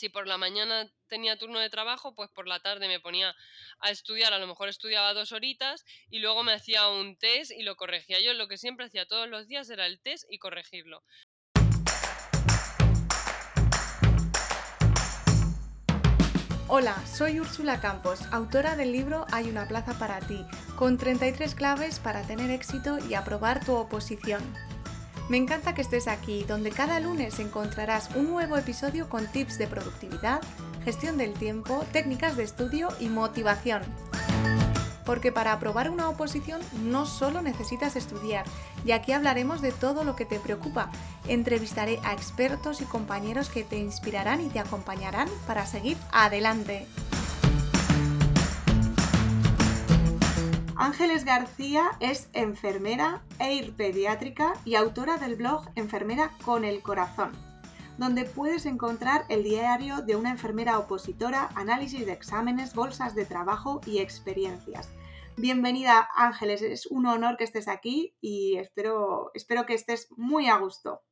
si por la mañana tenía turno de trabajo, pues por la tarde me ponía a estudiar, a lo mejor estudiaba dos horitas y luego me hacía un test y lo corregía. Yo lo que siempre hacía todos los días era el test y corregirlo. Hola, soy Úrsula Campos, autora del libro Hay una plaza para ti, con 33 claves para tener éxito y aprobar tu oposición. Me encanta que estés aquí, donde cada lunes encontrarás un nuevo episodio con tips de productividad, gestión del tiempo, técnicas de estudio y motivación. Porque para aprobar una oposición no solo necesitas estudiar, y aquí hablaremos de todo lo que te preocupa. Entrevistaré a expertos y compañeros que te inspirarán y te acompañarán para seguir adelante. Ángeles García es enfermera, EIR pediátrica y autora del blog Enfermera con el Corazón, donde puedes encontrar el diario de una enfermera opositora, análisis de exámenes, bolsas de trabajo y experiencias. Bienvenida Ángeles, es un honor que estés aquí y espero, espero que estés muy a gusto.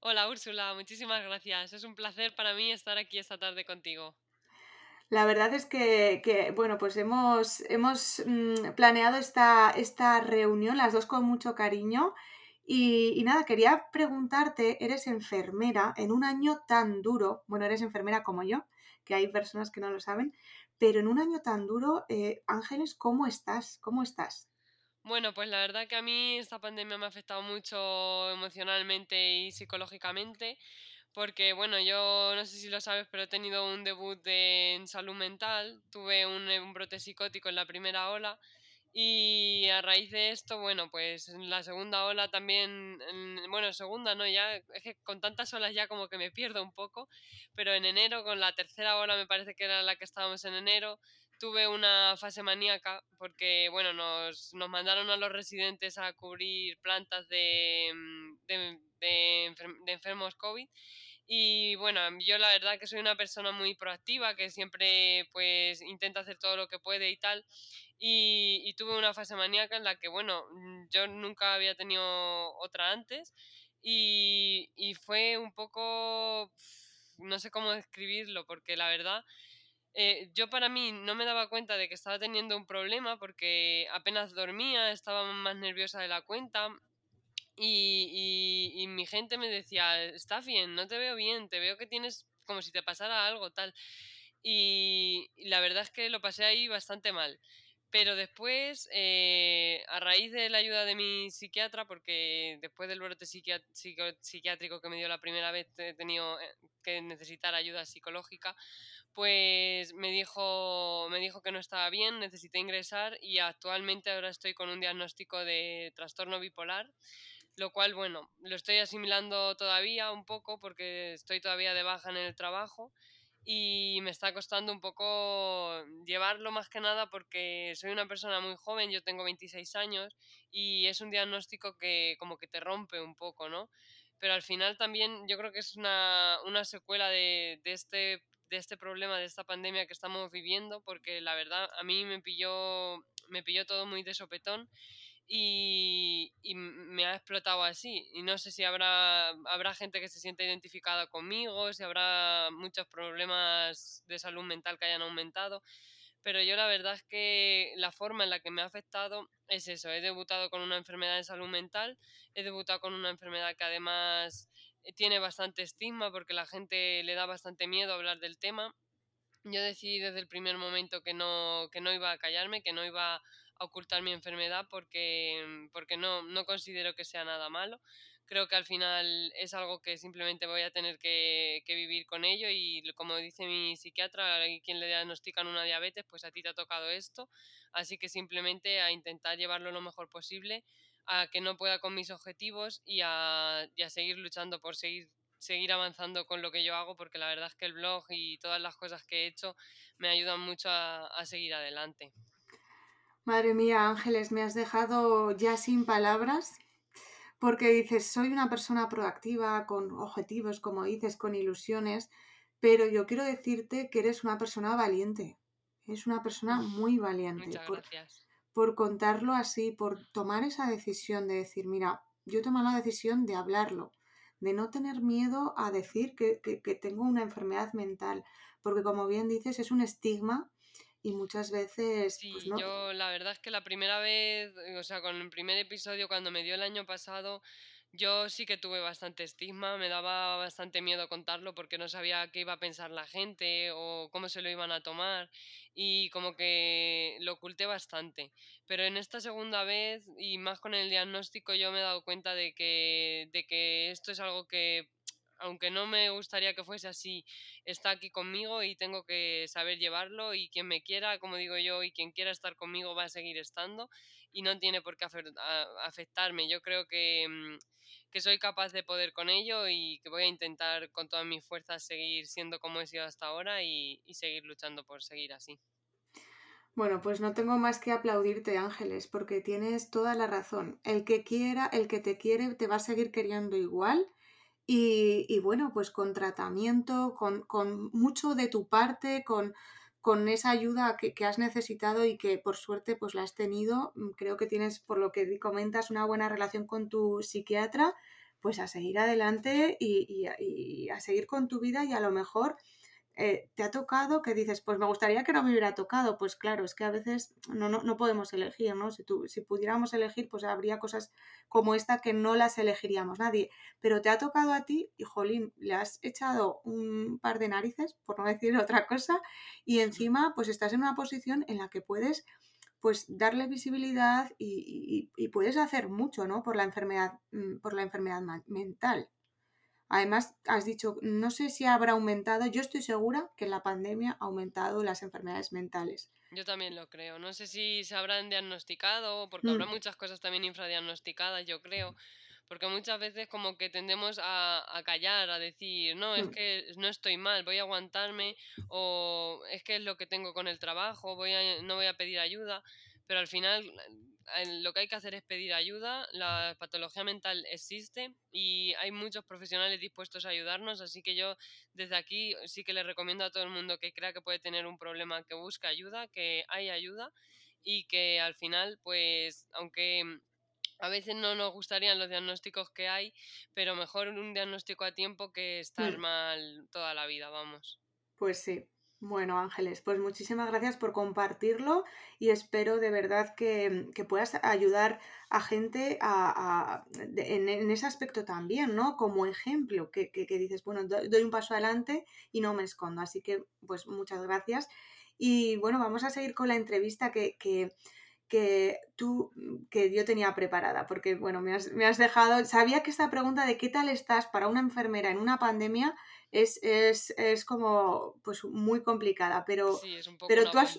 Hola Úrsula, muchísimas gracias. Es un placer para mí estar aquí esta tarde contigo. La verdad es que, bueno, pues hemos, hemos mm, planeado esta, esta reunión, las dos con mucho cariño. Y, nada, quería preguntarte, eres enfermera en un año tan duro, bueno, eres enfermera como yo, que hay personas que no lo saben, pero en un año tan duro, eh, Ángeles, ¿cómo estás? ¿Cómo estás? Bueno, pues la verdad que a mí esta pandemia me ha afectado mucho emocionalmente y psicológicamente porque bueno, yo no sé si lo sabes, pero he tenido un debut en salud mental, tuve un, un brote psicótico en la primera ola y a raíz de esto, bueno, pues en la segunda ola también, bueno, segunda no, ya es que con tantas olas ya como que me pierdo un poco, pero en enero con la tercera ola me parece que era la que estábamos en enero, tuve una fase maníaca porque, bueno, nos, nos mandaron a los residentes a cubrir plantas de, de, de enfermos COVID y bueno, yo la verdad que soy una persona muy proactiva, que siempre pues intenta hacer todo lo que puede y tal. Y, tuve una fase maníaca en la que, bueno, mm, yo nunca había tenido otra antes. Y, y fue un poco, no sé cómo describirlo, porque la verdad, eh, yo para mí no me daba cuenta de que estaba teniendo un problema porque apenas dormía, estaba más nerviosa de la cuenta, y, y, mi gente me decía, está bien, no te veo bien, te veo que tienes como si te pasara algo tal. Y, la verdad es que lo pasé ahí bastante mal. Pero después, eh, a raíz de la ayuda de mi psiquiatra, porque después del brote psiquiátrico que me dio la primera vez he tenido eh, que necesitar ayuda psicológica, pues me dijo, me dijo que no estaba bien, necesité ingresar y actualmente ahora estoy con un diagnóstico de trastorno bipolar lo cual, bueno, lo estoy asimilando todavía un poco porque estoy todavía de baja en el trabajo y me está costando un poco llevarlo más que nada porque soy una persona muy joven, yo tengo 26 años y es un diagnóstico que como que te rompe un poco, ¿no? Pero al final también yo creo que es una, una secuela de, de, este, de este problema, de esta pandemia que estamos viviendo, porque la verdad a mí me pilló, me pilló todo muy de sopetón y, me ha explotado así. Y no sé si habrá, habrá gente que se siente identificada conmigo, si habrá muchos problemas de salud mental que hayan aumentado. Pero yo la verdad es que la forma en la que me ha afectado es eso. He debutado con una enfermedad de salud mental, he debutado con una enfermedad que además eh, tiene bastante estigma porque la gente le da bastante miedo hablar del tema. Yo decidí desde el primer momento que no, que no iba a callarme, que no iba ocultar mi enfermedad porque, mm, porque no, no considero que sea nada malo. Creo que al final es algo que simplemente voy a tener que, vivir con ello y como dice mi psiquiatra, quien le diagnostican una diabetes, pues a ti te ha tocado esto, así que simplemente a intentar llevarlo lo mejor posible, a que no pueda con mis objetivos y a, a seguir luchando por seguir seguir avanzando con lo que yo hago porque la verdad es que el blog y todas las cosas que he hecho me ayudan mucho a, a seguir adelante. Madre mía, Ángeles, me has dejado ya sin palabras porque dices, soy una persona proactiva, con objetivos, como dices, con ilusiones, pero yo quiero decirte que eres una persona valiente. Eres una persona muy valiente. Muchas por, gracias. por contarlo así, por tomar esa decisión de decir, mira, yo he tomado la decisión de hablarlo, de no tener miedo a decir que, que tengo una enfermedad mental, porque como bien dices, es un estigma y muchas veces, pues Sí, no. yo la verdad es que la primera vez, eh, o sea, con el primer episodio cuando me dio el año pasado, yo sí que tuve bastante estigma, me daba bastante miedo contarlo porque no sabía qué iba a pensar la gente o cómo se lo iban a tomar y como que lo oculté bastante. Pero en esta segunda vez y más con el diagnóstico yo me he dado cuenta de que, de que esto es algo que aunque no me gustaría que fuese así, está aquí conmigo y tengo que saber llevarlo y quien me quiera, como digo yo, y quien quiera estar conmigo va a seguir estando y no tiene por qué afectarme. Yo creo que, mm, que soy capaz de poder con ello y que voy a intentar con todas mis fuerzas seguir siendo como he sido hasta ahora y, y seguir luchando por seguir así. Bueno, pues no tengo más que aplaudirte, Ángeles, porque tienes toda la razón. El que quiera, el que te quiere, te va a seguir queriendo igual. Y, y bueno, pues con tratamiento, con, con mucho de tu parte, con, con esa ayuda que, que has necesitado y que por suerte pues la has tenido. Mm, Creo que tienes, por lo que comentas, una buena relación con tu psiquiatra, pues a seguir adelante y, y y a seguir con tu vida y a lo mejor eh, te ha tocado que dices, pues me gustaría que no me hubiera tocado. Pues claro, es que a veces no, no, no podemos elegir, ¿no? Si, tú, si pudiéramos elegir, pues habría cosas como esta que no las elegiríamos nadie. Pero te ha tocado a ti y, jolín, le has echado un par de narices, por no decir otra cosa, y encima pues estás en una posición en la que puedes pues darle visibilidad y, y- y puedes hacer mucho, ¿no? Por la enfermedad, mm, por la enfermedad mental. Además, has dicho, no sé si habrá aumentado, yo estoy segura que la pandemia ha aumentado las enfermedades mentales. Yo también lo creo. No sé si se habrán diagnosticado, porque habrá Mm, muchas cosas también infradiagnosticadas, yo creo, porque muchas veces como que tendemos a, a callar, a decir, no, es mm, que no estoy mal, voy a aguantarme, o es que es lo que tengo con el trabajo, voy a, no voy a pedir ayuda, pero al final lo que hay que hacer es pedir ayuda, la patología mental existe y hay muchos profesionales dispuestos a ayudarnos, así que yo desde aquí sí que le recomiendo a todo el mundo que crea que puede tener un problema que busque ayuda, que hay ayuda y que al final, pues, aunque a veces no nos gustarían los diagnósticos que hay, pero mejor un diagnóstico a tiempo que estar mm. mal toda la vida, vamos. Pues sí. Bueno, Ángeles, pues muchísimas gracias por compartirlo y espero de verdad que, que puedas ayudar a gente a, de- en, en ese aspecto también, ¿no? Como ejemplo, que, que- dices, bueno, do- doy un paso adelante y no me escondo. Así que, pues muchas gracias. Y bueno, vamos a seguir con la entrevista que, que, que tú, que yo tenía preparada, porque bueno, me has, me has dejado, sabía que esta pregunta de qué tal estás para una enfermera en una pandemia es, es, es como pues muy complicada, pero, Sí, es un poco pero tú has,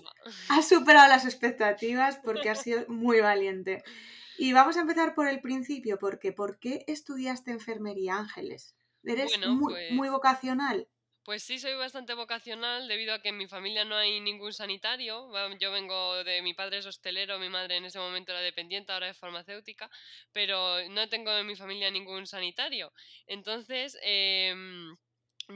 superado las expectativas porque has sido muy valiente. Y vamos a empezar por el principio, porque ¿por qué estudiaste enfermería, Ángeles? Eres Bueno, muy, muy pues vocacional. Pues sí, soy bastante vocacional debido a que en mi familia no hay ningún sanitario. Yo vengo de mi padre es hostelero, mi madre en ese momento era dependiente, ahora es farmacéutica, pero no tengo en mi familia ningún sanitario. Entonces, em,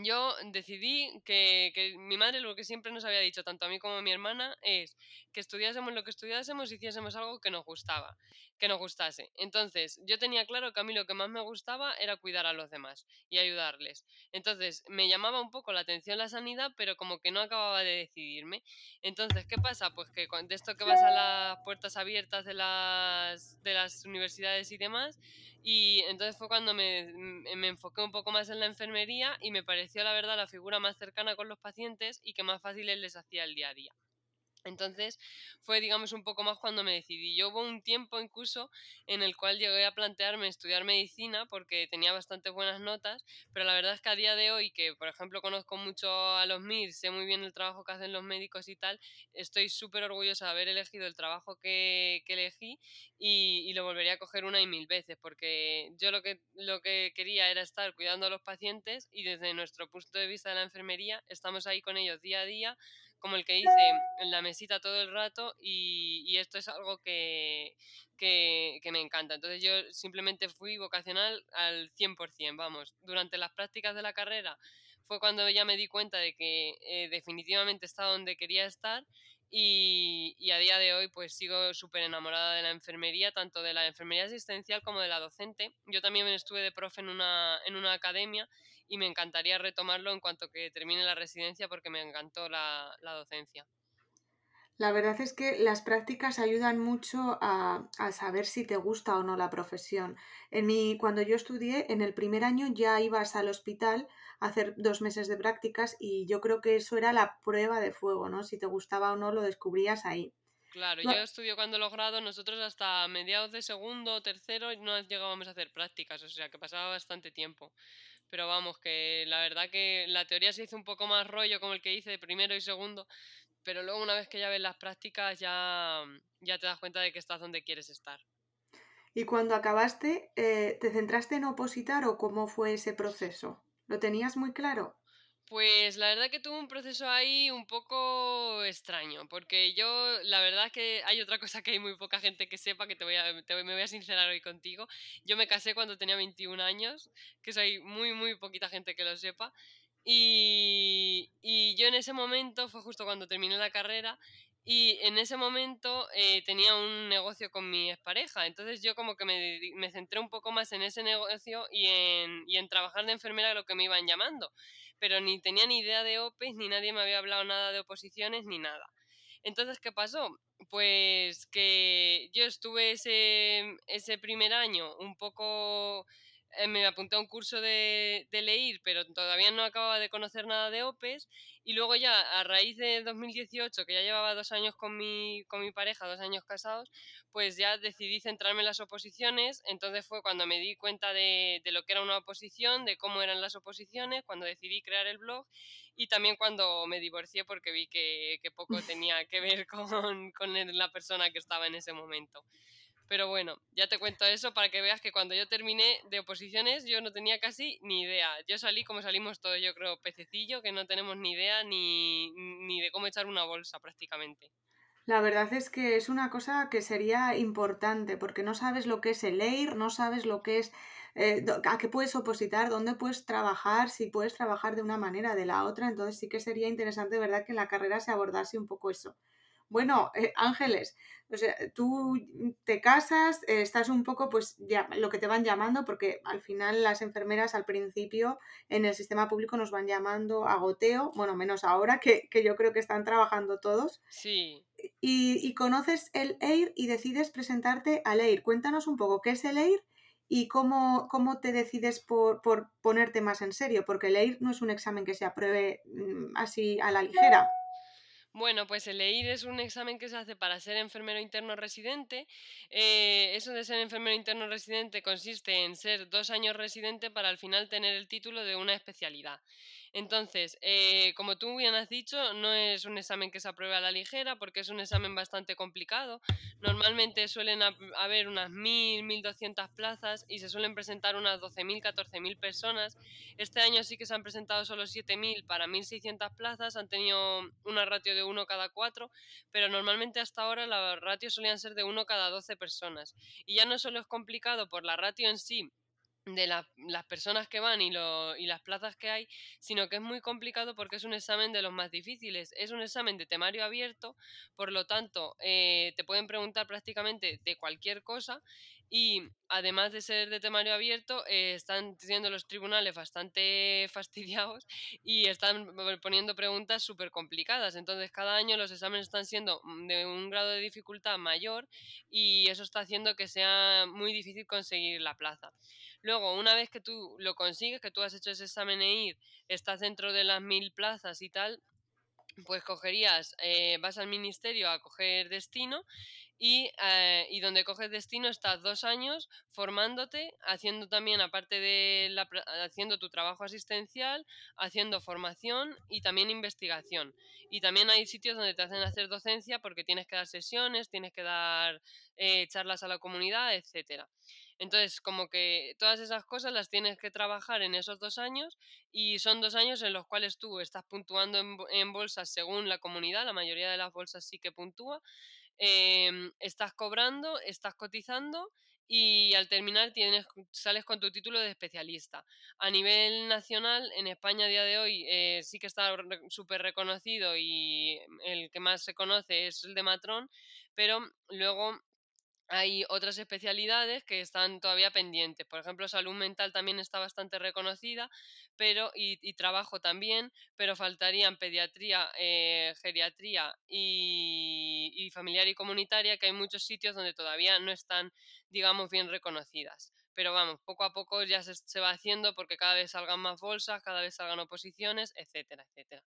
yo decidí que, mi madre lo que siempre nos había dicho, tanto a mí como a mi hermana, es que estudiásemos lo que estudiásemos y hiciésemos algo que nos gustaba, que nos gustase. Entonces, yo tenía claro que a mí lo que más me gustaba era cuidar a los demás y ayudarles. Entonces, me llamaba un poco la atención la sanidad, pero como que no acababa de decidirme. Entonces, ¿qué pasa? Pues que de esto que vas a las puertas abiertas de las, de las universidades y demás, y entonces fue cuando me, me me enfoqué un poco más en la enfermería y me pareció, la verdad, la figura más cercana con los pacientes y que más fáciles les hacía el día a día. Entonces fue, digamos, un poco más cuando me decidí. Yo hubo un tiempo incluso en el cual llegué a plantearme estudiar medicina porque tenía bastante buenas notas, pero la verdad es que a día de hoy, que por ejemplo conozco mucho a los MIR, sé muy bien el trabajo que hacen los médicos y tal, estoy súper orgullosa de haber elegido el trabajo que, que elegí y, y lo volvería a coger una y mil veces porque yo lo que, lo que quería era estar cuidando a los pacientes y desde nuestro punto de vista de la enfermería estamos ahí con ellos día a día como el que hice en la mesita todo el rato y, y esto es algo que, que, que me encanta. Entonces yo simplemente fui vocacional al 100%, vamos. Durante las prácticas de la carrera fue cuando ya me di cuenta de que eh, definitivamente estaba donde quería estar y, y a día de hoy pues sigo súper enamorada de la enfermería, tanto de la enfermería asistencial como de la docente. Yo también estuve de profe en una, en una academia y me encantaría retomarlo en cuanto que termine la residencia porque me encantó la, la docencia. La verdad es que las prácticas ayudan mucho a, a saber si te gusta o no la profesión. En mi, cuando yo estudié, en el primer año ya ibas al hospital a hacer dos meses de prácticas y yo creo que eso era la prueba de fuego, ¿no? Si te gustaba o no lo descubrías ahí. Claro, No- yo estudio cuando los grados, nosotros hasta mediados de segundo o tercero no llegábamos a hacer prácticas, o sea que pasaba bastante tiempo. Pero vamos, que la verdad que la teoría se hizo un poco más rollo como el que hice de primero y segundo, pero luego una vez que ya ves las prácticas ya, ya te das cuenta de que estás donde quieres estar. Y cuando acabaste, eh, ¿te centraste en opositar o cómo fue ese proceso? ¿Lo tenías muy claro? Pues la verdad que tuve un proceso ahí un poco extraño, porque yo, la verdad que hay otra cosa que hay muy poca gente que sepa, que te voy a, te me voy a sincerar hoy contigo. Yo me casé cuando tenía 21 años, que eso hay muy, muy poquita gente que lo sepa. Y, y yo en ese momento, fue justo cuando terminé la carrera, y en ese momento eh, tenía un negocio con mi expareja, entonces yo como que me, me centré un poco más en ese negocio y en, y en trabajar de enfermera, lo que me iban llamando pero ni tenía ni idea de OPEs, ni nadie me había hablado nada de oposiciones, ni nada. Entonces, ¿qué pasó? Pues que yo estuve ese, ese primer año un poco... eh, me apunté a un curso de, de leer, pero todavía no acababa de conocer nada de OPEs. Y luego ya, a raíz de 2018, que ya llevaba dos años con mi, con mi pareja, dos años casados, pues ya decidí centrarme en las oposiciones. Entonces fue cuando me di cuenta de, de lo que era una oposición, de cómo eran las oposiciones, cuando decidí crear el blog y también cuando me divorcié porque vi que, que poco tenía que ver con, con la persona que estaba en ese momento. Pero bueno, ya te cuento eso para que veas que cuando yo terminé de oposiciones yo no tenía casi ni idea. Yo salí como salimos todos, yo creo, pececillo, que no tenemos ni idea ni, ni de cómo echar una bolsa prácticamente. La verdad es que es una cosa que sería importante porque no sabes lo que es el EIR, no sabes lo que es, eh, a qué puedes opositar, dónde puedes trabajar, si puedes trabajar de una manera o de la otra. Entonces sí que sería interesante, ¿verdad?, que en la carrera se abordase un poco eso. Bueno, eh, Ángeles, o sea, tú te casas, eh, estás un poco, pues, ya, lo que te van llamando, porque al final las enfermeras al principio en el sistema público nos van llamando a goteo, bueno, menos ahora que, que yo creo que están trabajando todos Sí, y, y conoces el EIR y decides presentarte al EIR. Cuéntanos un poco qué es el EIR y cómo, cómo te decides por, por ponerte más en serio, porque el EIR no es un examen que se apruebe mm, así a la ligera. Bueno, pues el EIR es un examen que se hace para ser enfermero interno residente. Eh, eso de ser enfermero interno residente consiste en ser dos años residente para al final tener el título de una especialidad. Entonces, eh, como tú bien has dicho, no es un examen que se apruebe a la ligera porque es un examen bastante complicado. Normalmente suelen hab- haber unas 1.000, 1.200 plazas y se suelen presentar unas 12.000, 14.000 personas. Este año sí que se han presentado solo 7.000 para 1.600 plazas, han tenido una ratio de uno cada 4, pero normalmente hasta ahora la ratio solían ser de uno cada 12 personas. Y ya no solo es complicado por la ratio en sí, de la- las personas que van y, lo- y las plazas que hay, sino que es muy complicado porque es un examen de los más difíciles. Es un examen de temario abierto, por lo tanto, eh, te pueden preguntar prácticamente de cualquier cosa y además de ser de temario abierto, eh, están siendo los tribunales bastante fastidiados y están poniendo preguntas súper complicadas. Entonces, cada año los exámenes están siendo mm, de un grado de dificultad mayor y eso está haciendo que sea muy difícil conseguir la plaza. Luego, una vez que tú lo consigues, que tú has hecho ese examen e ir, estás dentro de las mil plazas y tal, pues cogerías, eh, vas al ministerio a coger destino y, eh, y donde coges destino estás dos años formándote, haciendo también, aparte de la, haciendo tu trabajo asistencial, haciendo formación y también investigación. Y también hay sitios donde te hacen hacer docencia porque tienes que dar sesiones, tienes que dar eh, charlas a la comunidad, etcétera. Entonces, como que todas esas cosas las tienes que trabajar en esos dos años y son dos años en los cuales tú estás puntuando en, en bolsas según la comunidad, la mayoría de las bolsas sí que puntúa, em, estás cobrando, estás cotizando y al terminar tienes, sales con tu título de especialista. A nivel nacional, en España a día de hoy eh, sí que está súper reconocido y el que más se conoce es el de matrón, pero luego hay otras especialidades que están todavía pendientes. Por ejemplo, salud mental también está bastante reconocida, pero y, trabajo también, pero faltarían pediatría, eh, geriatría y, familiar y comunitaria, que hay muchos sitios donde todavía no están, digamos, bien reconocidas. Pero vamos, poco a poco ya se, se va haciendo porque cada vez salgan más bolsas, cada vez salgan oposiciones, etcétera, etcétera.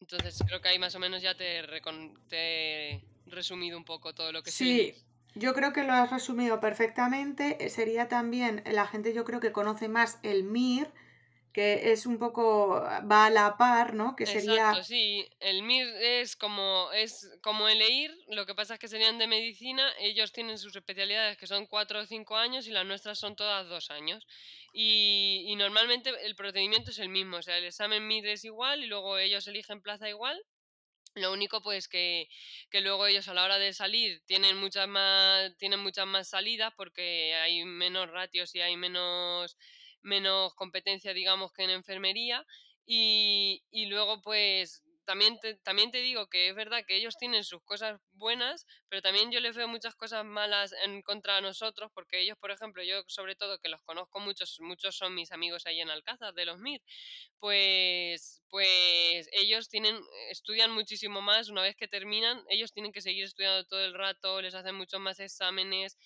Entonces creo que ahí más o menos ya te, he resumido un poco todo lo que sí. Yo creo que lo has resumido perfectamente. Eh, sería también, la gente yo creo que conoce más el MIR, que es un poco, va a la par, ¿no? Que sería... sí. El MIR es como, es como el EIR, lo que pasa es que serían de medicina, ellos tienen sus especialidades que son cuatro o cinco años y las nuestras son todas dos años. Y, y normalmente el procedimiento es el mismo, o sea, el examen MIR es igual y luego ellos eligen plaza igual lo único pues que, que, luego ellos a la hora de salir tienen muchas más, tienen muchas más salidas porque hay menos ratios y hay menos menos competencia, digamos, que en enfermería. Y, y luego, pues, también te, también te digo que es verdad que ellos tienen sus cosas buenas, pero también yo les veo muchas cosas malas en contra nosotros, porque ellos, por ejemplo, yo sobre todo que los conozco muchos, muchos son mis amigos ahí en Alcázar de los MIR, pues, pues ellos tienen, estudian muchísimo más, una vez que terminan, ellos tienen que seguir estudiando todo el rato, les hacen muchos más exámenes,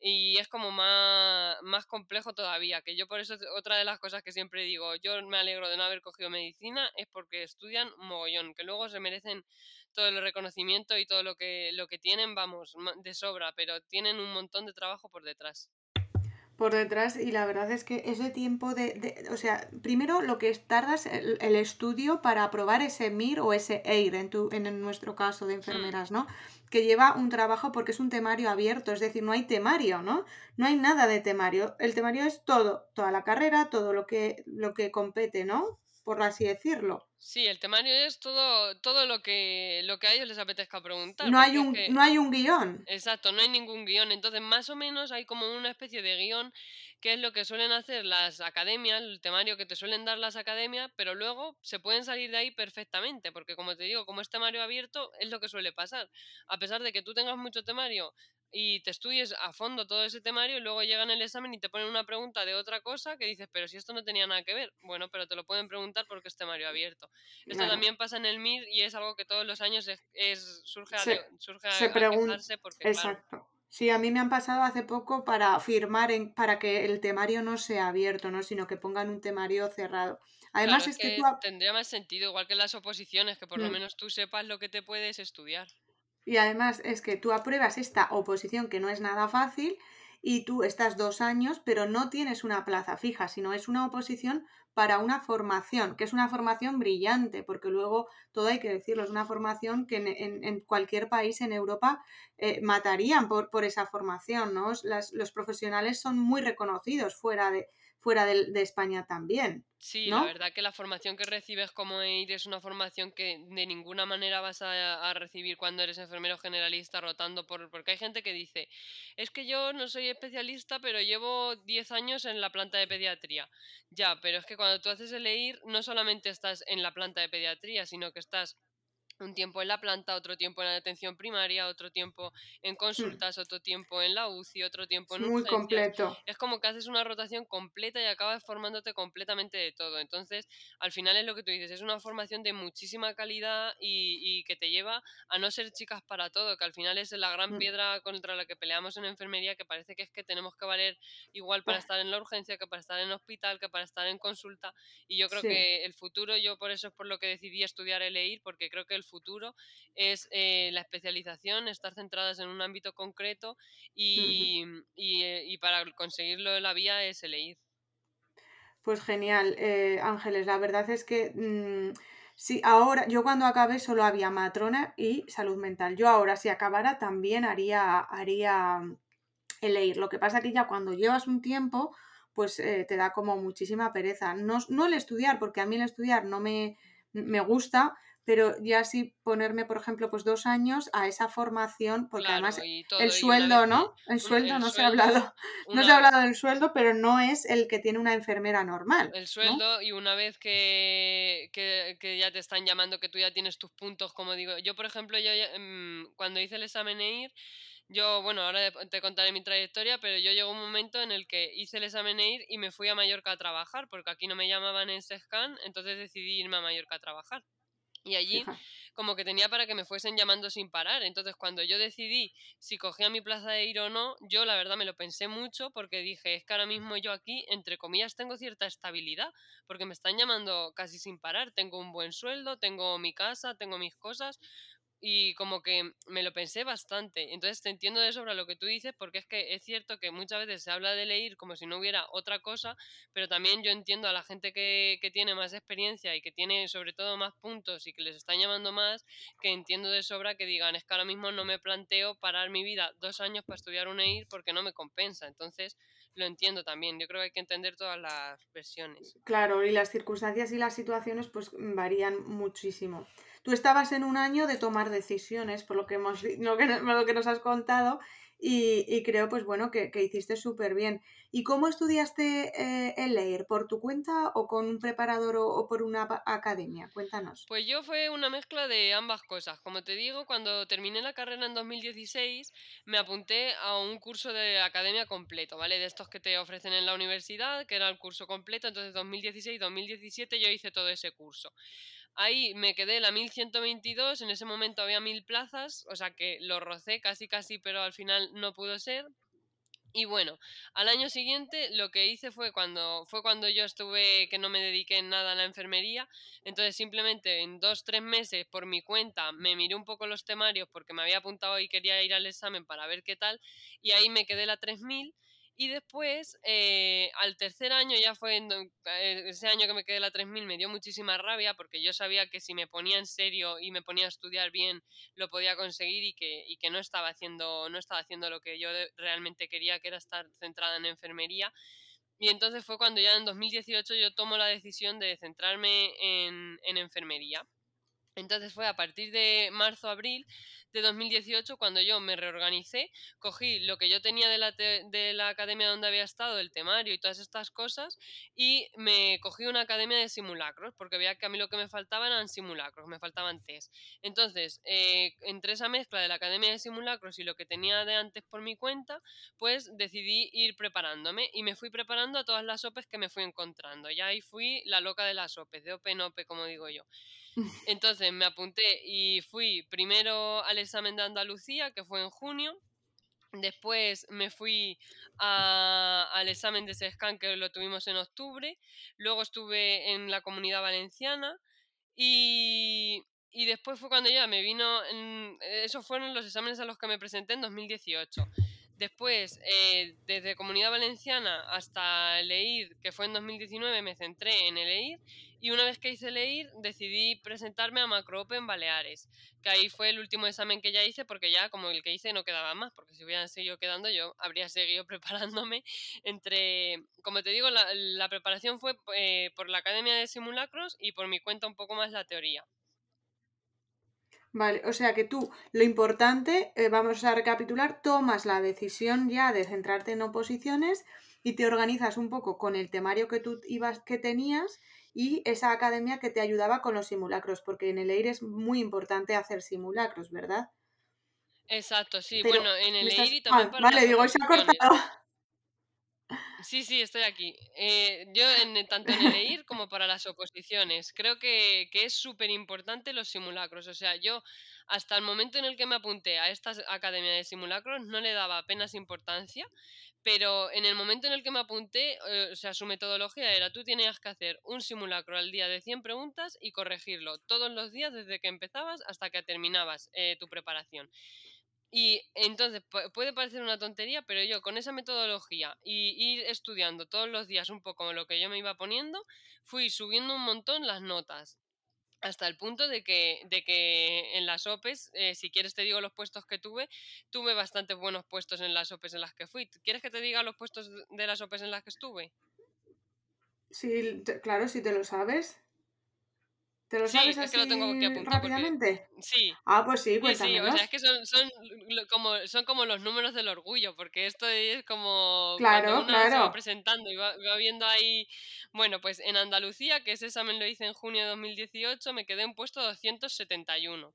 y es como más, más complejo todavía, que yo por eso otra de las cosas que siempre digo, yo me alegro de no haber cogido medicina, es porque estudian mogollón, que luego se merecen todo el reconocimiento y todo lo que, lo que tienen, vamos, de sobra, pero tienen un montón de trabajo por detrás por detrás y la verdad es que ese tiempo de, o sea, primero lo que tardas el, el, estudio para aprobar ese MIR o ese EIR en, tu, en nuestro caso de enfermeras, ¿no? Que lleva un trabajo porque es un temario abierto, es decir, no hay temario, ¿no? No hay nada de temario. El temario es todo, toda la carrera, todo lo que, lo que compete, ¿no? Por así decirlo. Sí, el temario es todo, todo lo que lo que a ellos les apetezca preguntar. No hay un, no hay un guion. Exacto, no hay ningún guion. Entonces, más o menos hay como una especie de guion que es lo que suelen hacer las academias, el temario que te suelen dar las academias, pero luego se pueden salir de ahí perfectamente, porque como te digo, como es temario abierto, es lo que suele pasar. A pesar de que tú tengas mucho temario y te estudies a fondo todo ese temario y luego llegan el examen y te ponen una pregunta de otra cosa que dices, pero si esto no tenía nada que ver. Bueno, pero te lo pueden preguntar porque es temario abierto. Esto también pasa en el MIR y es algo que todos los años es, surge a, se, surge a, porque, Exacto. Sí, a mí me han pasado hace poco para firmar, en, para que el temario no sea abierto, ¿no? sino que pongan un temario cerrado. Además es, que, tendría más sentido, igual que las oposiciones, que por lo mm. menos tú sepas lo que te puedes estudiar. Y además es que tú apruebas esta oposición que no es nada fácil y tú estás dos años, pero no tienes una plaza fija, sino es una oposición para una formación, que es una formación brillante, porque luego todo hay que decirlo, es una formación que en, cualquier país en Europa eh, matarían por, por, esa formación, ¿no? los profesionales son muy reconocidos fuera de, fuera de, España también. Sí, la verdad que la formación que recibes como EIR es una formación que de ninguna manera vas a, recibir cuando eres enfermero generalista rotando por... Porque hay gente que dice, es que yo no soy especialista, pero llevo 10 años en la planta de pediatría. Ya, pero es que cuando tú haces el EIR no solamente estás en la planta de pediatría, sino que estás un tiempo en la planta, otro tiempo en la detención primaria, otro tiempo en hmm. consultas, otro tiempo en la UCI, otro tiempo en Muy completo. Es como que haces una rotación completa y acabas formándote completamente de todo. Entonces, al final es lo que tú dices, es una formación de muchísima calidad y, que te lleva a no ser chicas para todo, que al final es la gran hmm. piedra contra la que peleamos en enfermería, que parece que es que tenemos que valer igual para estar en la urgencia, que para estar en hospital, que para estar en consulta. Y yo creo que el futuro, yo por eso es por lo que decidí estudiar el EIR, porque creo que el futuro es eh, la especialización, estar centradas en un ámbito concreto y, eh, y, para conseguirlo la vía es elegir. Pues genial, eh, Ángeles, la verdad es que mm, si ahora, yo cuando acabé solo había matrona y salud mental. Yo ahora si acabara también haría, haría el Lo que pasa que ya cuando llevas un tiempo, pues te da como muchísima pereza. No, no el estudiar, porque a mí el estudiar no me, me gusta, pero ya sí ponerme, por ejemplo, pues dos años a esa formación, porque Claro, además el sueldo, ¿no? El un- sueldo el no se ha hablado, no se ha hablado del sueldo, pero no es el que tiene una enfermera normal, el ¿no? sueldo y una vez que, que, que ya te están llamando, que tú ya tienes tus puntos, como digo, yo por ejemplo, yo ya, mm, cuando hice el examen EIR, yo, bueno, ahora te contaré mi trayectoria, pero yo llegó un momento en el que hice el examen EIR y me fui a Mallorca a trabajar, porque aquí no me llamaban en SESCAN, entonces decidí irme a Mallorca a trabajar. Y allí como que tenía para que me fuesen llamando sin parar. Entonces cuando yo decidí si cogía mi plaza de ir o no, yo la verdad me lo pensé mucho porque dije, es que ahora mismo yo aquí, entre comillas, tengo cierta estabilidad, porque me están llamando casi sin parar. Tengo un buen sueldo, tengo mi casa, tengo mis cosas. Y como que me lo pensé bastante. Entonces te entiendo de sobra lo que tú dices, porque es que es cierto que muchas veces se habla de leer como si no hubiera otra cosa, pero también yo entiendo a la gente que, que tiene más experiencia y que tiene sobre todo más puntos y que les están llamando más, que entiendo de sobra que digan, es que ahora mismo no me planteo parar mi vida dos años para estudiar un EIR porque no me compensa. Entonces lo entiendo también. Yo creo que hay que entender todas las versiones. Claro, y las circunstancias y las situaciones pues varían muchísimo. Tú estabas en un año de tomar decisiones, por lo que, hemos, lo que, nos has contado, y, y creo pues bueno que, hiciste súper bien. ¿Y cómo estudiaste eh, el leer? ¿Por tu cuenta o con un preparador o, o por una academia? Cuéntanos. Pues yo fue una mezcla de ambas cosas. Como te digo, cuando terminé la carrera en 2016, me apunté a un curso de academia completo, ¿vale? De estos que te ofrecen en la universidad, que era el curso completo. Entonces, 2016-2017 yo hice todo ese curso. Ahí me quedé la 1122, en ese momento había mil plazas, o sea que lo rocé casi casi, pero al final no pudo ser. Y bueno, al año siguiente lo que hice fue cuando fue cuando yo estuve que no me dediqué en nada a la enfermería, entonces simplemente en dos tres meses por mi cuenta me miré un poco los temarios porque me había apuntado y quería ir al examen para ver qué tal y ahí me quedé la 3000 y después eh, al tercer año ya fue eh, ese año que me quedé la 3000 me dio muchísima rabia porque yo sabía que si me ponía en serio y me ponía a estudiar bien lo podía conseguir y que, y que no estaba haciendo no estaba haciendo lo que yo realmente quería que era estar centrada en enfermería. Y entonces fue cuando ya en 2018 yo tomo la decisión de centrarme en, en enfermería entonces fue a partir de marzo-abril de 2018 cuando yo me reorganicé, cogí lo que yo tenía de la, de la academia donde había estado, el temario y todas estas cosas, y me cogí una academia de simulacros, porque veía que a mí lo que me faltaban eran simulacros, me faltaban test. Entonces, eh, entre esa mezcla de la academia de simulacros y lo que tenía de antes por mi cuenta, pues decidí ir preparándome y me fui preparando a todas las OPEs que me fui encontrando. Ya ahí fui la loca de las OPEs, de OPE en OPE, como digo yo. Entonces me apunté y fui primero al examen de Andalucía, que fue en junio. Después me fui al examen de SESCAN, que lo tuvimos en octubre. Luego estuve en la comunidad valenciana. Y, y después fue cuando ya me vino. en- esos fueron los exámenes a los que me presenté en 2018. Después, eh, desde Comunidad Valenciana hasta el EIR, que fue en 2019, me centré en el EIR. Y una vez que hice el EIR, decidí presentarme a Macroope en Baleares, que ahí fue el último examen que ya hice, porque ya como el que hice no quedaba más, porque si hubieran seguido quedando yo habría seguido preparándome entre, como te digo, la, la preparación fue eh, por la Academia de Simulacros y por mi cuenta un poco más la teoría. Vale, o sea que tú, lo importante, eh, vamos a recapitular, tomas la decisión ya de centrarte en oposiciones y te organizas un poco con el temario que tú ibas, que tenías y esa academia que te ayudaba con los simulacros, porque en el EIR es muy importante hacer simulacros, ¿verdad? Exacto, sí, Pero bueno, en el estás... EIR y también Ah, para vale, digo, se ha cortado. Sí, sí, estoy aquí. Eh, yo en, tanto en el EIR como para las oposiciones. Creo que, que es súper importante los simulacros. O sea, yo hasta el momento en el que me apunté a esta academia de simulacros no le daba apenas importancia, pero en el momento en el que me apunté, eh, o sea, su metodología era tú tenías que hacer un simulacro al día de 100 preguntas y corregirlo todos los días desde que empezabas hasta que terminabas eh, tu preparación. Y entonces pu- puede parecer una tontería, pero yo con esa metodología y ir estudiando todos los días un poco lo que yo me iba poniendo, fui subiendo un montón las notas. Hasta el punto de que, de que en las OPEs, eh, si quieres te digo los puestos que tuve, tuve bastante buenos puestos en las OPEs en las que fui. ¿Quieres que te diga los puestos de las OPEs en las que estuve? Sí, claro, si te lo sabes. ¿Te lo Sí, sabes es que lo así tengo aquí apuntado porque rápidamente? sí, Ah, pues sí, sí, sí, o sea, es que son como son como los números del orgullo, porque esto es como cuando Claro, una se va claro. presentando y va va viendo ahí bueno, pues en Andalucía, que ese examen lo hice en junio de 2018, me quedé en puesto 271.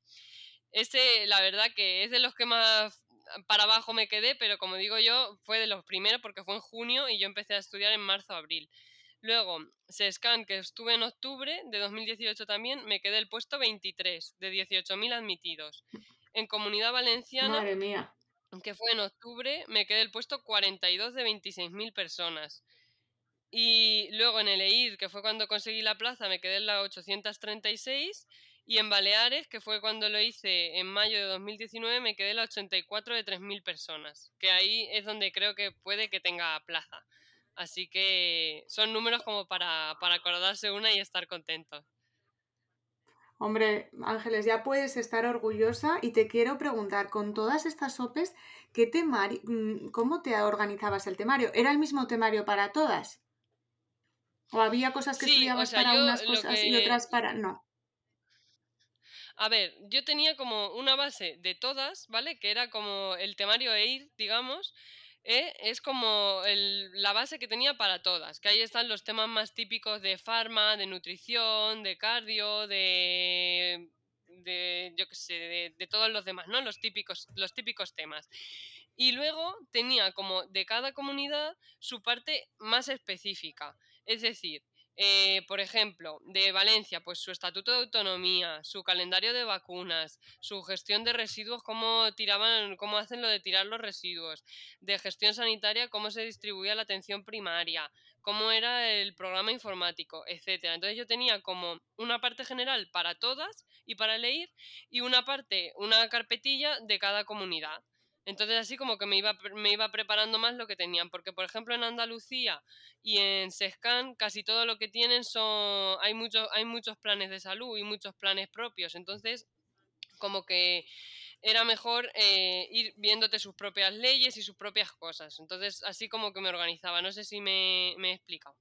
Ese, la verdad que es de los que más para abajo me quedé, pero como digo yo, fue de los primeros porque fue en junio y yo empecé a estudiar en marzo-abril. Luego, SESCAN, que estuve en octubre de 2018 también, me quedé el puesto 23 de 18.000 admitidos. En Comunidad Valenciana, Madre mía. que fue en octubre, me quedé el puesto 42 de 26.000 personas. Y luego en el EIR, que fue cuando conseguí la plaza, me quedé en la 836. Y en Baleares, que fue cuando lo hice en mayo de 2019, me quedé en la 84 de 3.000 personas. Que ahí es donde creo que puede que tenga plaza. Así que son números como para, para acordarse una y estar contentos. Hombre, Ángeles, ya puedes estar orgullosa y te quiero preguntar, con todas estas OPEs, ¿qué temario, mm, ¿cómo te organizabas el temario? ¿Era el mismo temario para todas? ¿O había cosas que Sí, o estudiabas sea, para unas cosas y otras para... No. A ver, yo tenía como una base de todas, ¿vale? Que era como el temario EIR, digamos. ¿Eh? Es como la base que tenía para todas. Que ahí están los temas más típicos de farma, de nutrición, de cardio, de. yo qué sé, de, de todos los demás, ¿no? Los típicos, los típicos temas. Y luego tenía como de cada comunidad su parte más específica. Es decir, eh, por ejemplo, de Valencia, pues su estatuto de autonomía, su calendario de vacunas, su gestión de residuos, cómo tiraban, cómo hacen lo de tirar los residuos, de gestión sanitaria, cómo se distribuía la atención primaria, cómo era el programa informático, etcétera. Entonces yo tenía como una parte general para todas y para leer y una parte, una carpetilla de cada comunidad. Entonces así como que me iba, me iba preparando más lo que tenían, porque por ejemplo en Andalucía y en SESCAN casi todo lo que tienen son, hay muchos, hay muchos planes de salud y muchos planes propios, entonces como que era mejor eh, ir viéndote sus propias leyes y sus propias cosas. Entonces así como que me organizaba, no sé si me, me he explicado.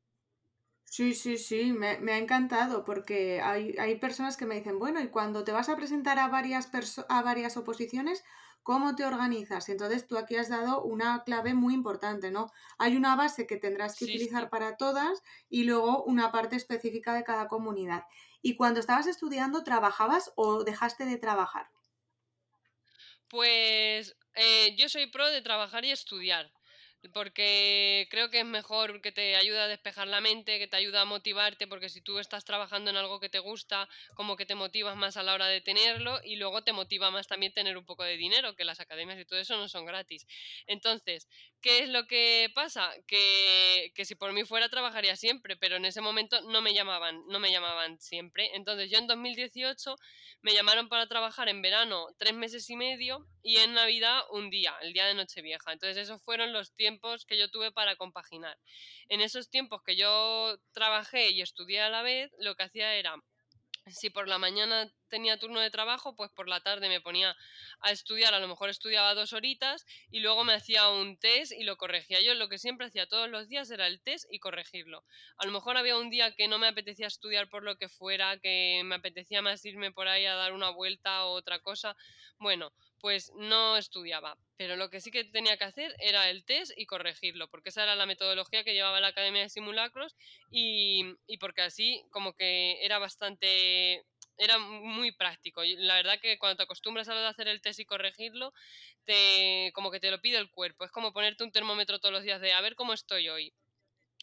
Sí, sí, sí, me, me ha encantado porque hay, hay personas que me dicen, bueno, y cuando te vas a presentar a varias, a varias oposiciones, ¿cómo te organizas? Entonces tú aquí has dado una clave muy importante, ¿no? Hay una base que tendrás que Sí, utilizar sí. para todas y luego una parte específica de cada comunidad. ¿Y cuando estabas estudiando, trabajabas o dejaste de trabajar? Pues eh, yo soy pro de trabajar y estudiar, porque creo que es mejor que te ayuda a despejar la mente, que te ayuda a motivarte, porque si tú estás trabajando en algo que te gusta, como que te motivas más a la hora de tenerlo y luego te motiva más también tener un poco de dinero, que las academias y todo eso no son gratis. Entonces, ¿qué es lo que pasa? Que, que si por mí fuera trabajaría siempre, pero en ese momento no me llamaban, no me llamaban siempre. Entonces yo en 2018 me llamaron para trabajar en verano tres meses y medio y en Navidad un día, el día de Nochevieja. Entonces esos fueron los tiempos que yo tuve para compaginar. En esos tiempos que yo trabajé y estudié a la vez, lo que hacía era si por la mañana tenía turno de trabajo, pues por la tarde me ponía a estudiar, a lo mejor estudiaba dos horitas y luego me hacía un test y lo corregía. Yo lo que siempre hacía todos los días era el test y corregirlo. A lo mejor había un día que no me apetecía estudiar por lo que fuera, que me apetecía más irme por ahí a dar una vuelta o otra cosa. Bueno, pues no estudiaba. Pero lo que sí que tenía que hacer era el test y corregirlo, porque esa era la metodología que llevaba la Academia de Simulacros y, y porque así como que era bastante era muy práctico. La verdad que cuando te acostumbras a de hacer el test y corregirlo, te como que te lo pide el cuerpo. Es como ponerte un termómetro todos los días de a ver cómo estoy hoy.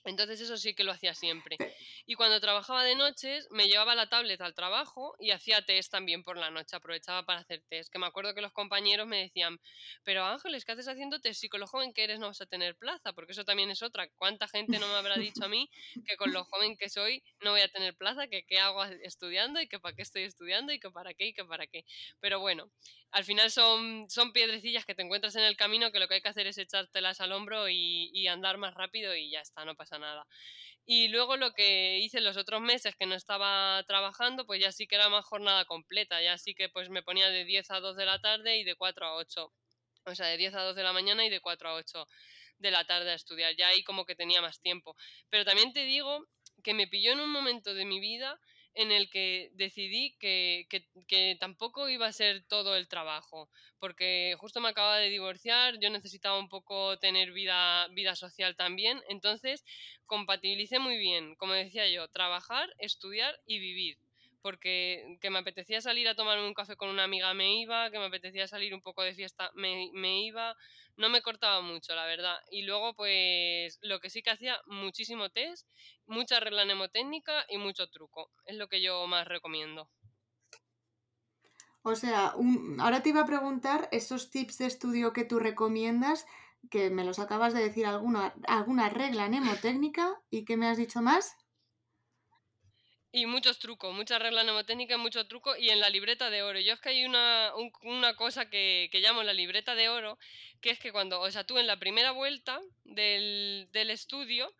Entonces eso sí que lo hacía siempre. Y cuando trabajaba de noches, me llevaba la tablet al trabajo y hacía test también por la noche, aprovechaba para hacer test. Que me acuerdo que los compañeros me decían, pero Ángeles, ¿qué haces haciendo test? Si con lo joven que eres no vas a tener plaza, porque eso también es otra. ¿Cuánta gente no me habrá dicho a mí que con lo joven que soy no voy a tener plaza, que qué hago estudiando y que para qué estoy estudiando y que para qué y que para qué? Pero bueno, al final son, son piedrecillas que te encuentras en el camino que lo que hay que hacer es echártelas al hombro y, y andar más rápido y ya está, no pasa nada. Y luego lo que hice los otros meses que no estaba trabajando, pues ya sí que era más jornada completa, ya sí que pues me ponía de 10 a 2 de la tarde y de 4 a 8. O sea, de 10 a 2 de la mañana y de 4 a 8 de la tarde a estudiar. Ya ahí como que tenía más tiempo. Pero también te digo que me pilló en un momento de mi vida en el que decidí que, que, tampoco iba a ser todo el trabajo, porque justo me acababa de divorciar, yo necesitaba un poco tener vida, vida social también, entonces compatibilicé muy bien, como decía yo, trabajar, estudiar y vivir porque que me apetecía salir a tomar un café con una amiga me iba, que me apetecía salir un poco de fiesta me, iba, no me cortaba mucho, la verdad. Y luego, pues, lo que sí que hacía, muchísimo test, mucha regla mnemotécnica y mucho truco. Es lo que yo más recomiendo. O sea, ahora te iba a preguntar esos tips de estudio que tú recomiendas, que me los acabas de decir alguna, alguna regla mnemotécnica y ¿qué me has dicho más? Y muchos trucos, mucha regla mnemotécnica, mucho truco y en la libreta de oro. Yo es que hay una, una cosa que, que, llamo la libreta de oro, que es que cuando, o sea, tú en la primera vuelta del, del estudio,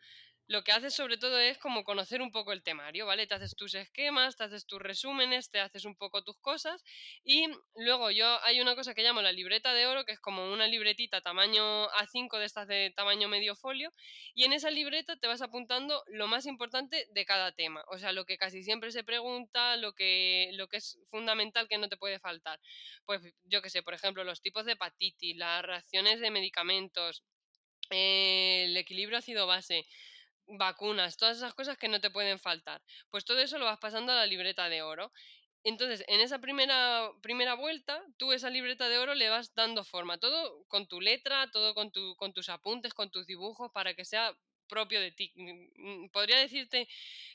lo que haces sobre todo es como conocer un poco el temario, ¿vale? Te haces tus esquemas, te haces tus resúmenes, te haces un poco tus cosas y luego yo hay una cosa que llamo la libreta de oro, que es como una libretita tamaño A5 de estas de tamaño medio folio y en esa libreta te vas apuntando lo más importante de cada tema, o sea, lo que casi siempre se pregunta, lo que, lo que es fundamental que no te puede faltar. Pues yo que sé, por ejemplo, los tipos de hepatitis, las reacciones de medicamentos, eh, el equilibrio ácido-base, vacunas, todas esas cosas que no te pueden faltar. Pues todo eso lo vas pasando a la libreta de oro. Entonces, en esa primera, primera vuelta, tú esa libreta de oro le vas dando forma, todo con tu letra, todo con, tu, con tus apuntes, con tus dibujos, para que sea propio de ti. Mm, mm, podría decirte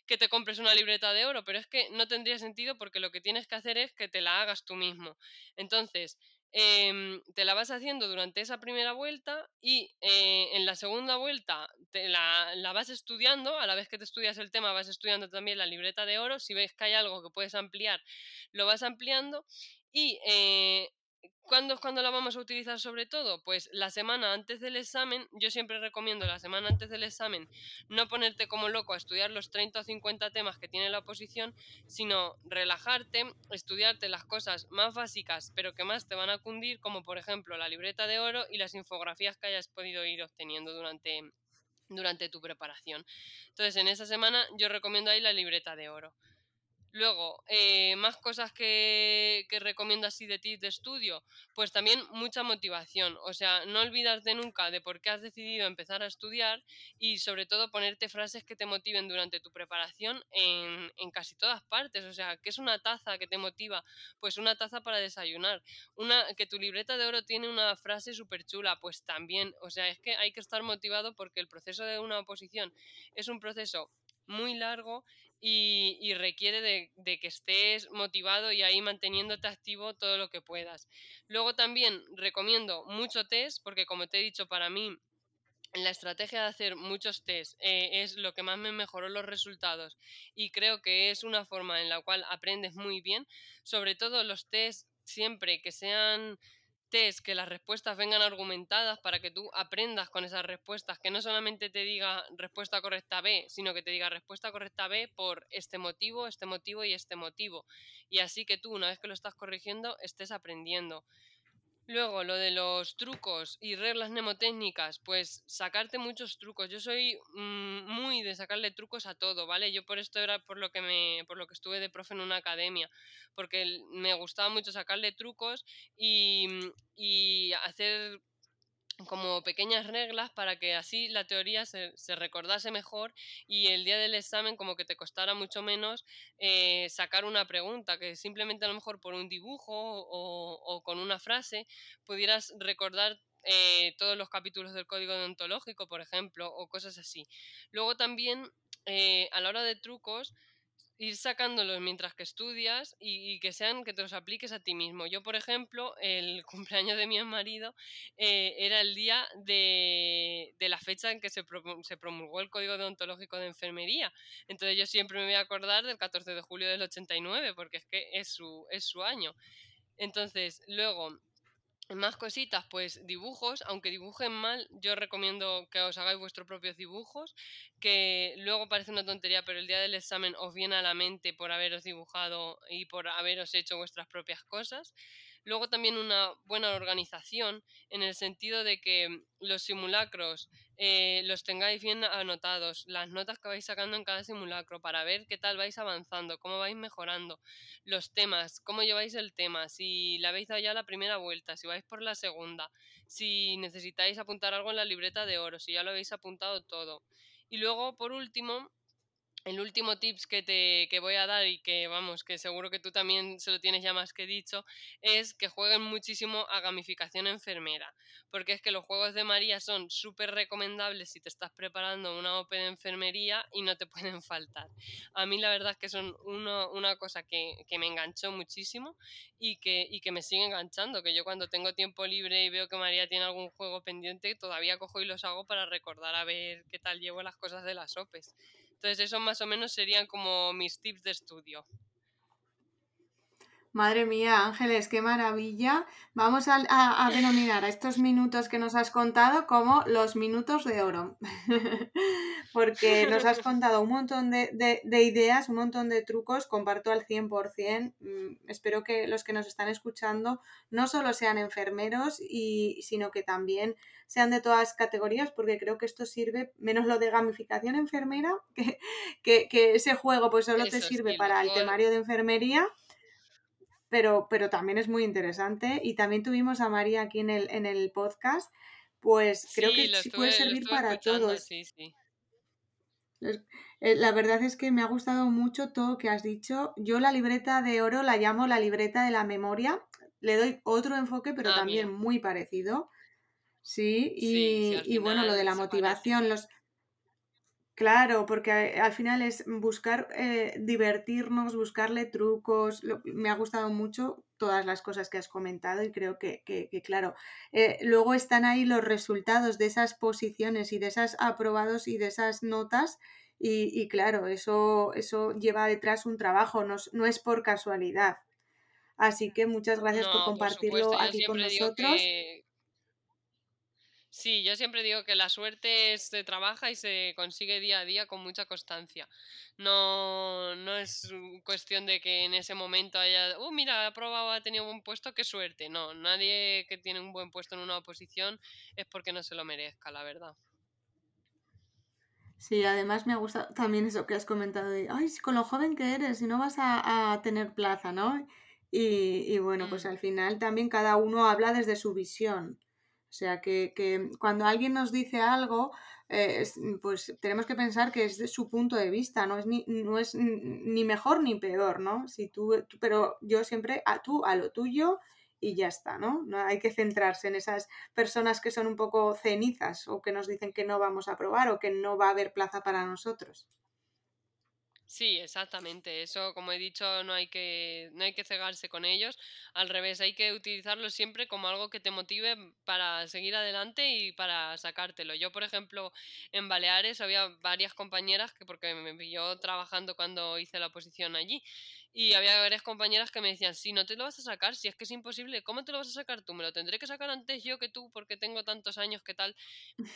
que te compres una libreta de oro, pero es que no tendría sentido porque lo que tienes que hacer es que te la hagas tú mismo. Entonces, Em, te la vas haciendo durante esa primera vuelta y eh, en la segunda vuelta te la, la, vas estudiando, a la vez que te estudias el tema vas estudiando también la libreta de oro, si ves que hay algo que puedes ampliar, lo vas ampliando y eh, ¿Cuándo cuando la vamos a utilizar sobre todo? Pues la semana antes del examen, yo siempre recomiendo la semana antes del examen no ponerte como loco a estudiar los 30 o 50 temas que tiene la oposición, sino relajarte, estudiarte las cosas más básicas pero que más te van a cundir, como por ejemplo la libreta de oro y las infografías que hayas podido ir obteniendo durante, durante tu preparación. Entonces en esa semana yo recomiendo ahí la libreta de oro. Luego, eh, más cosas que, que, recomiendo así de ti de estudio, pues también mucha motivación, o sea, no olvidarte nunca de por qué has decidido empezar a estudiar y sobre todo ponerte frases que te motiven durante tu preparación en, en casi todas partes, o sea, ¿qué es una taza que te motiva? Pues una taza para desayunar, una que tu libreta de oro tiene una frase súper chula, pues también, o sea, es que hay que estar motivado porque el proceso de una oposición es un proceso muy largo y, requiere de, que estés motivado y ahí manteniéndote activo todo lo que puedas. Luego también recomiendo mucho test, porque como te he dicho, para mí la estrategia de hacer muchos test eh, es lo que más me mejoró los resultados y creo que es una forma en la cual aprendes muy bien, sobre todo los test siempre que sean test que las respuestas vengan argumentadas para que tú aprendas con esas respuestas, que no solamente te diga respuesta correcta B, sino que te diga respuesta correcta B por este motivo, este motivo y este motivo. Y así que tú, una vez que lo estás corrigiendo, estés aprendiendo. Luego, lo de los trucos y reglas mnemotécnicas, pues sacarte muchos trucos. Yo soy mm, muy de sacarle trucos a todo, ¿vale? Yo por esto era por lo que me, por lo que estuve de profe en una academia, porque me gustaba mucho sacarle trucos y, y hacer como pequeñas reglas para que así la teoría se, recordase mejor y el día del examen como que te costara mucho menos eh, sacar una pregunta, que simplemente a lo mejor por un dibujo o, con una frase pudieras recordar eh, todos los capítulos del código deontológico, por ejemplo, o cosas así. Luego también eh, a la hora de trucos, ir sacándolos mientras que estudias y, que sean que te los apliques a ti mismo. Yo, por ejemplo, el cumpleaños de mi marido eh, era el día de, la fecha en que se, se, promulgó el Código Deontológico de Enfermería. Entonces yo siempre me voy a acordar del 14 de julio del 89 porque es que es su, es su año. Entonces, luego, más cositas, pues dibujos, aunque dibujen mal, yo recomiendo que os hagáis vuestros propios dibujos, que luego parece una tontería, pero el día del examen os viene a la mente por haberos dibujado y por haberos hecho vuestras propias cosas. Luego también una buena organización en el sentido de que los simulacros eh, los tengáis bien anotados, las notas que vais sacando en cada simulacro para ver qué tal vais avanzando, cómo vais mejorando, los temas, cómo lleváis el tema, si le habéis dado ya la primera vuelta, si vais por la segunda, si necesitáis apuntar algo en la libreta de oro, si ya lo habéis apuntado todo. Y luego, por último, el último tips que te que voy a dar y que vamos, que seguro que tú también se lo tienes ya más que dicho, es que jueguen muchísimo a gamificación enfermera, porque es que los juegos de María son súper recomendables si te estás preparando una OP de enfermería y no te pueden faltar. A mí la verdad es que son una cosa que, que, me enganchó muchísimo y que, y que me sigue enganchando, que yo cuando tengo tiempo libre y veo que María tiene algún juego pendiente, todavía cojo y los hago para recordar a ver qué tal llevo las cosas de las OPEs. Entonces, eso más o menos serían como mis tips de estudio. Madre mía, Ángeles, qué maravilla. Vamos a, denominar a estos minutos que nos has contado como los minutos de oro, porque nos has contado un montón de, ideas, un montón de trucos, comparto al 100%. Mm, espero que los que nos están escuchando no solo sean enfermeros, y, sino que también sean de todas categorías, porque creo que esto sirve, menos lo de gamificación enfermera, que, que, ese juego pues solo te sirve para el temario de enfermería pero, pero también es muy interesante. Y también tuvimos a María aquí en el, en el podcast, pues creo que puede servir para todos. Eh, la verdad es que me ha gustado mucho todo lo que has dicho. Yo la libreta de oro la llamo la libreta de la memoria. Le doy otro enfoque, pero ah, también muy parecido. Sí, y, y bueno, lo de la motivación, los, Claro, porque al final es buscar eh, divertirnos, buscarle trucos. me ha gustado mucho todas las cosas que has comentado y creo que, claro, eh, luego están ahí los resultados de esas posiciones y de esas aprobados y de esas notas y, claro, eso, eso lleva detrás un trabajo, no, no, es por casualidad. Así que muchas gracias por compartirlo aquí con nosotros. Sí, yo siempre digo que la suerte se trabaja y se consigue día a día con mucha constancia. No, no es cuestión de que en ese momento haya, uh, mira, ha probado, ha tenido un buen puesto, qué suerte. No, nadie que tiene un buen puesto en una oposición es porque no se lo merezca, la verdad. Sí, además me ha gustado también eso que has comentado de, ay, con lo joven que eres y no vas a, tener plaza, ¿no? Y, bueno, pues mm. al final también cada uno habla desde su visión. O sea, que, cuando alguien nos dice algo, eh, pues tenemos que pensar que es de su punto de vista, no es ni, no es ni mejor ni peor, ¿no? Si tú, pero yo siempre a tú a lo tuyo y ya está, ¿no? ¿no? Hay que centrarse en esas personas que son un poco cenizas o que nos dicen que no vamos a probar o que no va a haber plaza para nosotros. Sí, exactamente. Eso, como he dicho, no hay que, no hay que cegarse con ellos. Al revés, hay que utilizarlo siempre como algo que te motive para seguir adelante y para sacártelo. Yo, por ejemplo, en Baleares había varias compañeras que, porque me pilló trabajando cuando hice la oposición allí, y había varias compañeras que me decían, si no te lo vas a sacar, si es que es imposible, ¿cómo te lo vas a sacar tú? Me lo tendré que sacar antes yo que tú porque tengo tantos años que tal.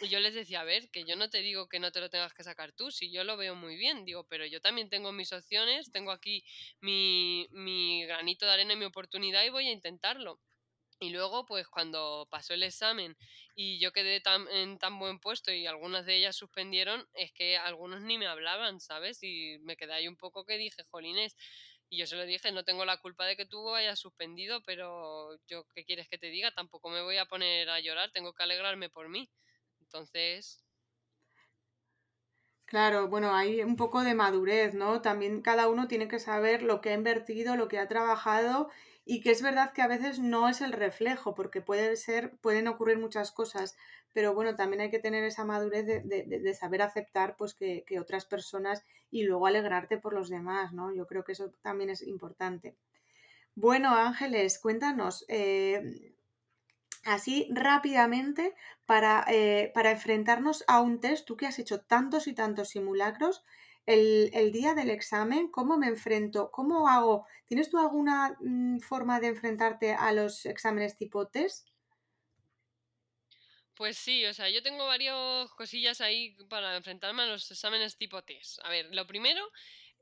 Y yo les decía, a ver, que yo no te digo que no te lo tengas que sacar tú, si yo lo veo muy bien, digo, pero yo también tengo mis opciones, tengo aquí mi, mi granito de arena y mi oportunidad y voy a intentarlo. Y luego, pues cuando pasó el examen y yo quedé tan, en tan buen puesto y algunas de ellas suspendieron, es que algunos ni me hablaban, ¿sabes? Y me quedé ahí un poco que dije, jolines, y yo se lo dije, no tengo la culpa de que tú hayas suspendido, pero yo, ¿qué quieres que te diga? Tampoco me voy a poner a llorar, tengo que alegrarme por mí. Entonces... Claro, bueno, hay un poco de madurez, ¿no? También cada uno tiene que saber lo que ha invertido, lo que ha trabajado y que es verdad que a veces no es el reflejo, porque ser, pueden ocurrir muchas cosas, pero bueno, también hay que tener esa madurez de, saber aceptar pues que, otras personas y luego alegrarte por los demás, ¿no? Yo creo que eso también es importante. Bueno, Ángeles, cuéntanos, eh, así rápidamente, para, eh, para enfrentarnos a un test, tú que has hecho tantos y tantos simulacros, el, el, día del examen, ¿cómo me enfrento? ¿Cómo hago? ¿Tienes tú alguna mm, forma de enfrentarte a los exámenes tipo test? Pues sí, o sea, yo tengo varias cosillas ahí para enfrentarme a los exámenes tipo test. A ver, lo primero,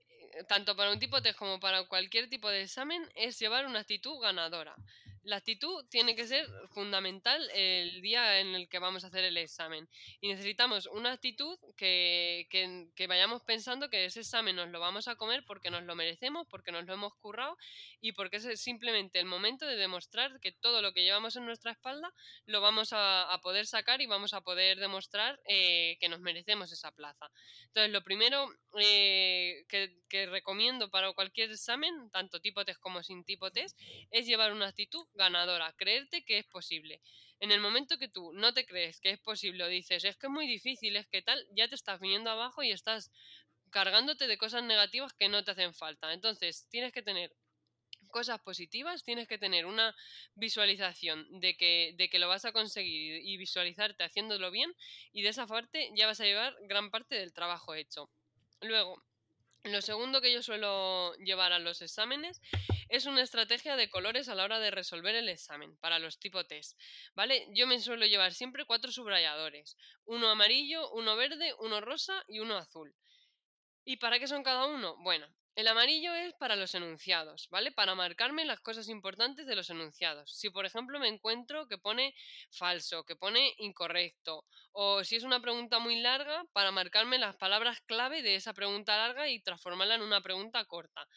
eh, tanto para un tipo test como para cualquier tipo de examen, es llevar una actitud ganadora. La actitud tiene que ser fundamental el día en el que vamos a hacer el examen. Y necesitamos una actitud que, que, vayamos pensando que ese examen nos lo vamos a comer porque nos lo merecemos, porque nos lo hemos currado y porque es simplemente el momento de demostrar que todo lo que llevamos en nuestra espalda lo vamos a, poder sacar y vamos a poder demostrar eh, que nos merecemos esa plaza. Entonces, lo primero eh, que, que recomiendo para cualquier examen, tanto tipo test como sin tipo test, es llevar una actitud ganadora, creerte que es posible. En el momento que tú no te crees que es posible o dices, es que es muy difícil, es que tal, ya te estás viniendo abajo y estás cargándote de cosas negativas que no te hacen falta. Entonces, tienes que tener cosas positivas, tienes que tener una visualización de que, de que lo vas a conseguir y visualizarte haciéndolo bien y de esa parte ya vas a llevar gran parte del trabajo hecho. Luego, lo segundo que yo suelo llevar a los exámenes es una estrategia de colores a la hora de resolver el examen para los tipo test, ¿vale? Yo me suelo llevar siempre cuatro subrayadores, uno amarillo, uno verde, uno rosa y uno azul. ¿Y para qué son cada uno? Bueno, el amarillo es para los enunciados, ¿vale? Para marcarme las cosas importantes de los enunciados. Si, por ejemplo, me encuentro que pone falso, que pone incorrecto, o si es una pregunta muy larga, para marcarme las palabras clave de esa pregunta larga y transformarla en una pregunta corta,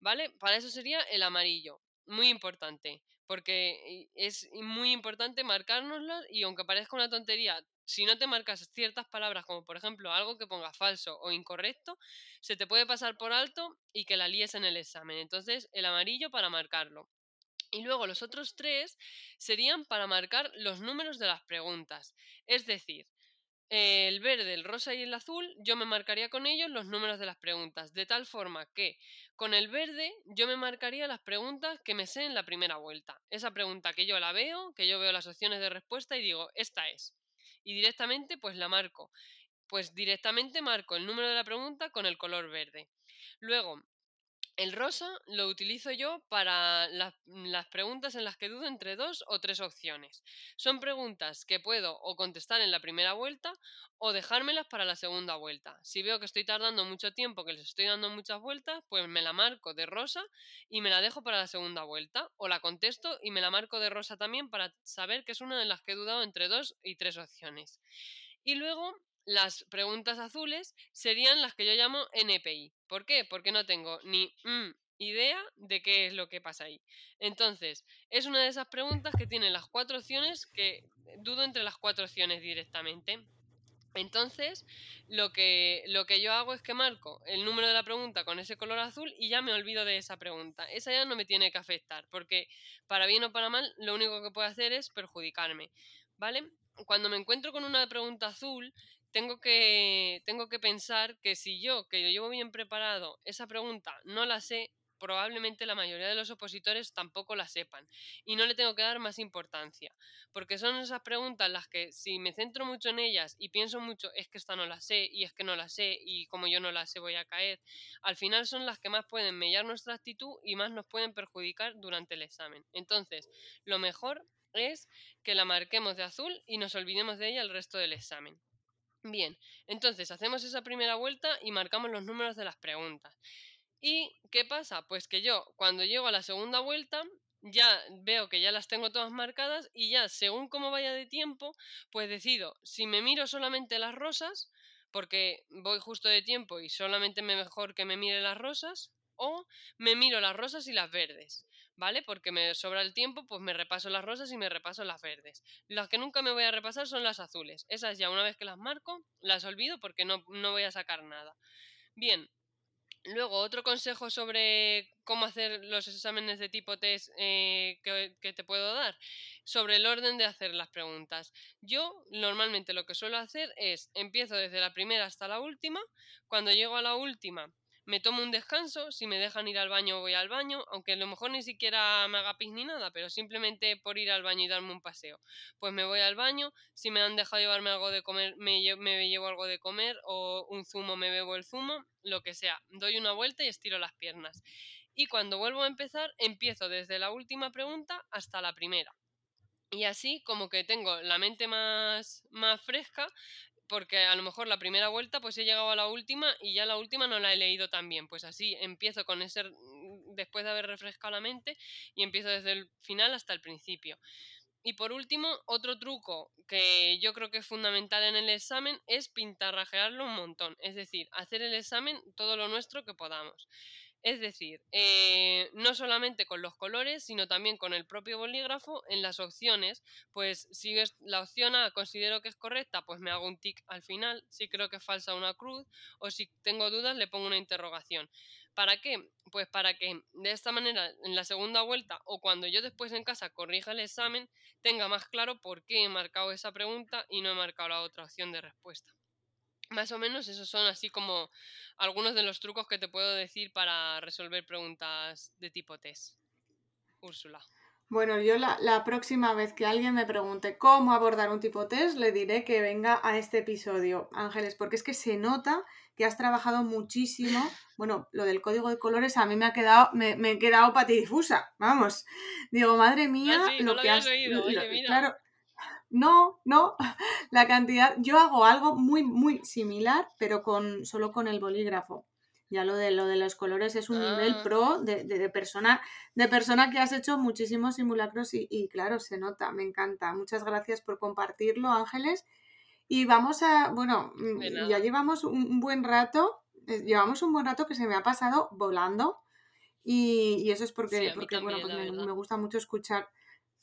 ¿vale? Para eso sería el amarillo. Muy importante, porque es muy importante marcárnoslo y aunque parezca una tontería, si no te marcas ciertas palabras, como por ejemplo algo que ponga falso o incorrecto, se te puede pasar por alto y que la líes en el examen. Entonces, el amarillo para marcarlo. Y luego los otros tres serían para marcar los números de las preguntas. Es decir, el verde, el rosa y el azul, yo me marcaría con ellos los números de las preguntas, de tal forma que con el verde yo me marcaría las preguntas que me sé en la primera vuelta. Esa pregunta que yo la veo, que yo veo las opciones de respuesta y digo, esta es y directamente pues la marco. Pues directamente marco el número de la pregunta con el color verde. Luego, el rosa lo utilizo yo para las preguntas en las que dudo entre dos o tres opciones. Son preguntas que puedo o contestar en la primera vuelta o dejármelas para la segunda vuelta. Si veo que estoy tardando mucho tiempo, que les estoy dando muchas vueltas, pues me la marco de rosa y me la dejo para la segunda vuelta. O la contesto y me la marco de rosa también para saber que es una de las que he dudado entre dos y tres opciones. Y luego las preguntas azules serían las que yo llamo NPI. ¿Por qué? Porque no tengo ni mm, idea de qué es lo que pasa ahí. Entonces, es una de esas preguntas que tiene las cuatro opciones que dudo entre las cuatro opciones directamente. Entonces, lo que, lo que yo hago es que marco el número de la pregunta con ese color azul y ya me olvido de esa pregunta. Esa ya no me tiene que afectar, porque para bien o para mal, lo único que puedo hacer es perjudicarme. ¿Vale? Cuando me encuentro con una pregunta azul, tengo que, tengo que pensar que si yo, que yo llevo bien preparado, esa pregunta no la sé, probablemente la mayoría de los opositores tampoco la sepan y no le tengo que dar más importancia, porque son esas preguntas las que si me centro mucho en ellas y pienso mucho es que esta no la sé y es que no la sé y como yo no la sé voy a caer, al final son las que más pueden mellar nuestra actitud y más nos pueden perjudicar durante el examen. Entonces, lo mejor es que la marquemos de azul y nos olvidemos de ella el resto del examen. Bien, entonces hacemos esa primera vuelta y marcamos los números de las preguntas. ¿Y qué pasa? Pues que yo cuando llego a la segunda vuelta ya veo que ya las tengo todas marcadas y ya según cómo vaya de tiempo, pues decido si me miro solamente las rosas, porque voy justo de tiempo y solamente me mejor que me mire las rosas, o me miro las rosas y las verdes. ¿vale? Porque me sobra el tiempo, pues me repaso las rosas y me repaso las verdes. Las que nunca me voy a repasar son las azules. Esas ya una vez que las marco, las olvido porque no, voy a sacar nada. Bien, Luego, otro consejo sobre cómo hacer los exámenes de tipo test eh, que, que, te puedo dar, sobre el orden de hacer las preguntas. Yo normalmente lo que suelo hacer es, empiezo desde la primera hasta la última, cuando llego a la última me tomo un descanso, si me dejan ir al baño voy al baño, aunque a lo mejor ni siquiera me haga pis ni nada, pero simplemente por ir al baño y darme un paseo. Pues me voy al baño, si me han dejado llevarme algo de comer, me, me llevo algo de comer o un zumo, me bebo el zumo, lo que sea. Doy una vuelta y estiro las piernas. Y cuando vuelvo a empezar, empiezo desde la última pregunta hasta la primera. Y así como que tengo la mente más, más fresca, porque a lo mejor la primera vuelta pues he llegado a la última y ya la última no la he leído tan bien. Pues así empiezo con ese después de haber refrescado la mente y empiezo desde el final hasta el principio. Y por último, otro truco que yo creo que es fundamental en el examen es pintarrajearlo un montón, es decir, hacer el examen todo lo nuestro que podamos. Es decir, eh, no solamente con los colores, sino también con el propio bolígrafo en las opciones, pues si es la opción A considero que es correcta, pues me hago un tic al final, si creo que es falsa una cruz, o si tengo dudas le pongo una interrogación. ¿Para qué? Pues para que de esta manera en la segunda vuelta o cuando yo después en casa corrija el examen, tenga más claro por qué he marcado esa pregunta y no he marcado la otra opción de respuesta. Más o menos esos son así como algunos de los trucos que te puedo decir para resolver preguntas de tipo test. Úrsula. Bueno, yo la, la, próxima vez que alguien me pregunte cómo abordar un tipo test, le diré que venga a este episodio, Ángeles, porque es que se nota que has trabajado muchísimo. Bueno, lo del código de colores a mí me ha quedado, me, me he quedado patidifusa, vamos. Digo, madre mía, ah, lo, que has oído. Oye, mira. Claro, no, no, la cantidad. Yo hago algo muy, muy similar, pero con solo con el bolígrafo. Ya lo de lo de los colores es un nivel Ah. pro de, de- de persona, de persona que has hecho muchísimos simulacros y, y claro, se nota, me encanta. Muchas gracias por compartirlo, Ángeles. Y vamos a, bueno, mm, ya llevamos un, buen rato, eh, llevamos un buen rato que se me ha pasado volando y, y eso es porque, porque bueno, pues me gusta mucho escuchar,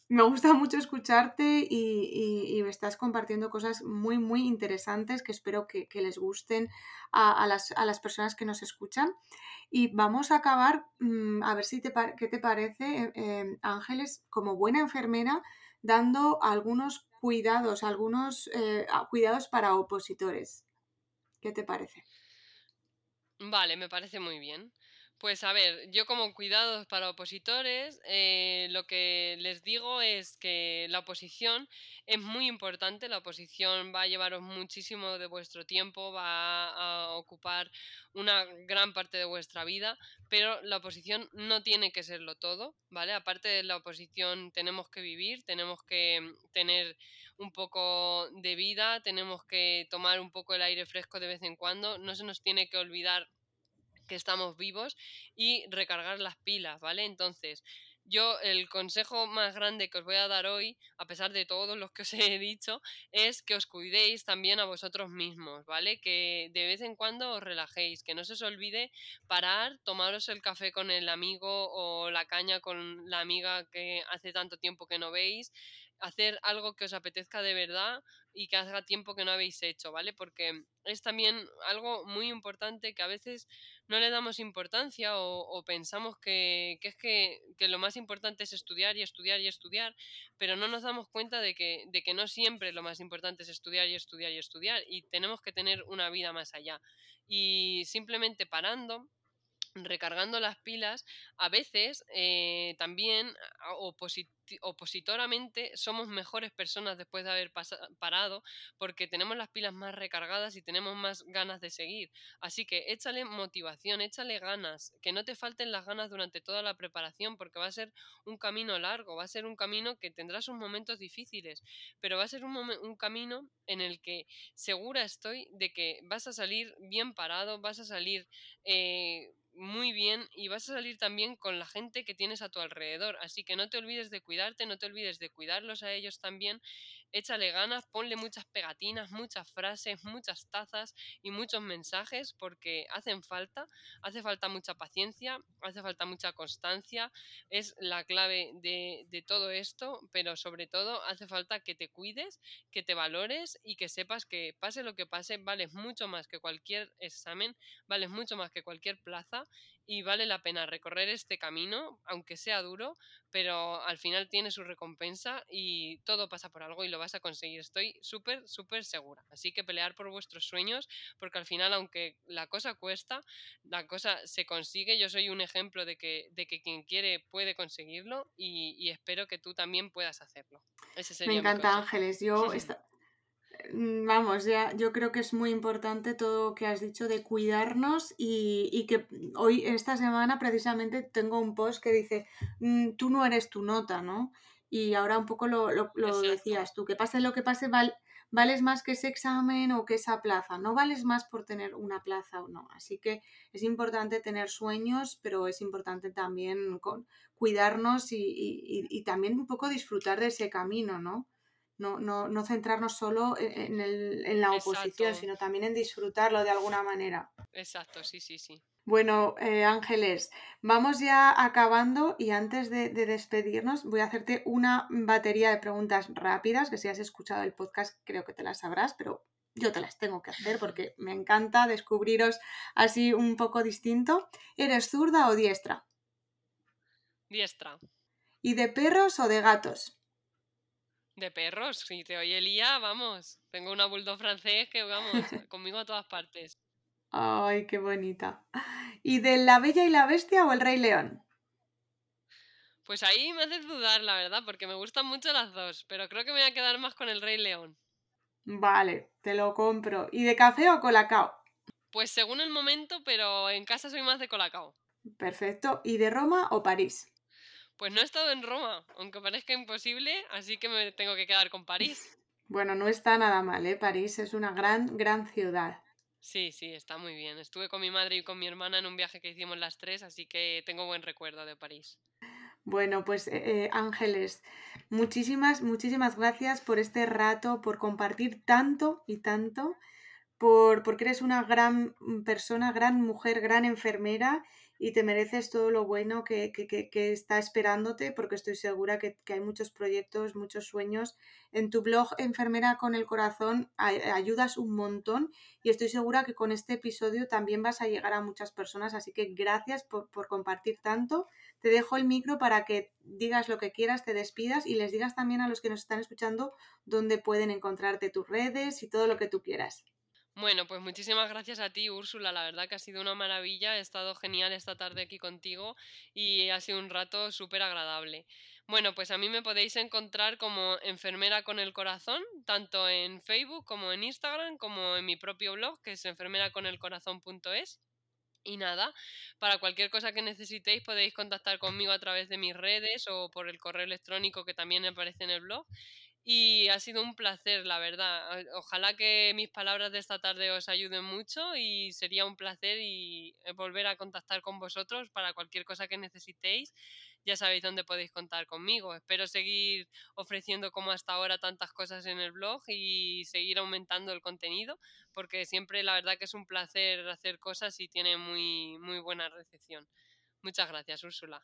me gusta mucho escucharte y, y- me estás compartiendo cosas muy, muy interesantes que espero que, les gusten a, las, a las personas que nos escuchan. Y vamos a acabar, mm, a ver si te, qué te parece, eh, Ángeles, como buena enfermera, dando algunos cuidados, algunos eh, a- cuidados para opositores. ¿Qué te parece? Vale, me parece muy bien. Pues a ver, yo como cuidados para opositores, eh, lo que les digo es que la oposición es muy importante, la oposición va a llevaros muchísimo de vuestro tiempo, va a ocupar una gran parte de vuestra vida, pero la oposición no tiene que serlo todo, ¿vale? Aparte de la oposición tenemos que vivir, tenemos que mm, tener un poco de vida, tenemos que tomar un poco el aire fresco de vez en cuando, no se nos tiene que olvidar que estamos vivos y recargar las pilas, ¿vale? Entonces, yo el consejo más grande que os voy a dar hoy, a pesar de todos los que os he dicho, es que os cuidéis también a vosotros mismos, ¿vale? Que de vez en cuando os relajéis, que no se os olvide parar, tomaros el café con el amigo o la caña con la amiga que hace tanto tiempo que no veis, hacer algo que os apetezca de verdad y que haga tiempo que no habéis hecho, ¿vale? Porque es también algo muy importante que a veces no le damos importancia o, pensamos que, que es que, que lo más importante es estudiar y estudiar y estudiar, pero no nos damos cuenta de que, de que no siempre lo más importante es estudiar y estudiar y estudiar y tenemos que tener una vida más allá. Y simplemente parando recargando las pilas, a veces eh, también opositoramente somos mejores personas después de haber parado porque tenemos las pilas más recargadas y tenemos más ganas de seguir. Así que échale motivación, échale ganas, que no te falten las ganas durante toda la preparación porque va a ser un camino largo, va a ser un camino que tendrá sus momentos difíciles, pero va a ser un, un camino en el que segura estoy de que vas a salir bien parado, vas a salir eh, muy bien y vas a salir también con la gente que tienes a tu alrededor. Así que no te olvides de cuidarte, no te olvides de cuidarlos a ellos también. Échale ganas, ponle muchas pegatinas, muchas frases, muchas tazas y muchos mensajes porque hacen falta. Hace falta mucha paciencia, hace falta mucha constancia. Es la clave de, de todo esto, pero sobre todo hace falta que te cuides, que te valores y que sepas que pase lo que pase, vales mucho más que cualquier examen vales mucho más que cualquier plaza y vale la pena recorrer este camino, aunque sea duro, pero al final tiene su recompensa y todo pasa por algo y lo vas a conseguir. Estoy súper, súper segura. Así que pelear por vuestros sueños, porque al final, aunque la cosa cuesta, la cosa se consigue. Yo soy un ejemplo de que, de que quien quiere puede conseguirlo y, y espero que tú también puedas hacerlo. Ese Me sería mi encanta. Ángeles. Yo esta- Vamos, ya, yo creo que es muy importante todo lo que has dicho de cuidarnos y, y que hoy, esta semana, precisamente tengo un post que dice, mm, tú no eres tu nota, ¿no? Y ahora un poco lo, lo- decías tú, que pase lo que pase, val- vales más que ese examen o que esa plaza, no vales más por tener una plaza o no. Así que es importante tener sueños, pero es importante también con, cuidarnos y, también un poco disfrutar de ese camino, ¿no? No, no, no centrarnos solo en, en la oposición, sino también en disfrutarlo de alguna manera. Exacto, sí, sí, sí. Bueno, eh, Ángeles, vamos ya acabando y antes de, despedirnos voy a hacerte una batería de preguntas rápidas, que si has escuchado el podcast creo que te las sabrás, pero yo te las tengo que hacer porque me encanta descubriros así un poco distinto. ¿Eres zurda o diestra? Diestra. ¿Y de perros o de gatos? De perros, si te oye Elía, vamos. Tengo una bulldog francés que, vamos, conmigo a todas partes. Ay, qué bonita. ¿Y de La Bella y la Bestia o El Rey León? Pues ahí me haces dudar, la verdad, porque me gustan mucho las dos, pero creo que me voy a quedar más con El Rey León. Vale, te lo compro. ¿Y de café o colacao? Pues según el momento, pero en casa soy más de colacao. Perfecto. ¿Y de Roma o París? Pues no he estado en Roma, aunque parezca imposible, así que me tengo que quedar con París. Bueno, no está nada mal, ¿eh? París es una gran, gran ciudad. Sí, sí, está muy bien. Estuve con mi madre y con mi hermana en un viaje que hicimos las tres, así que tengo buen recuerdo de París. Bueno, pues eh, eh, Ángeles, muchísimas, muchísimas gracias por este rato, por compartir tanto y tanto, por, porque eres una gran persona, gran mujer, gran enfermera y te mereces todo lo bueno que, está esperándote, porque estoy segura que, hay muchos proyectos, muchos sueños. En tu blog Enfermera con el Corazón ayudas un montón y estoy segura que con este episodio también vas a llegar a muchas personas, así que gracias por, por compartir tanto. Te dejo el micro para que digas lo que quieras, te despidas y les digas también a los que nos están escuchando dónde pueden encontrarte tus redes y todo lo que tú quieras. Bueno, pues muchísimas gracias a ti, Úrsula. La verdad que ha sido una maravilla. He estado genial esta tarde aquí contigo y ha sido un rato súper agradable. Bueno, pues a mí me podéis encontrar como enfermera con el corazón, tanto en Facebook como en Instagram, como en mi propio blog, que es enfermeraconelcorazón.es. Y nada, para cualquier cosa que necesitéis podéis contactar conmigo a través de mis redes o por el correo electrónico que también aparece en el blog. Y ha sido un placer, la verdad. Ojalá que mis palabras de esta tarde os ayuden mucho y sería un placer y eh, volver a contactar con vosotros para cualquier cosa que necesitéis. Ya sabéis dónde podéis contar conmigo. Espero seguir ofreciendo como hasta ahora tantas cosas en el blog y seguir aumentando el contenido, porque siempre la verdad que es un placer hacer cosas y tiene muy, muy buena recepción. Muchas gracias, Úrsula.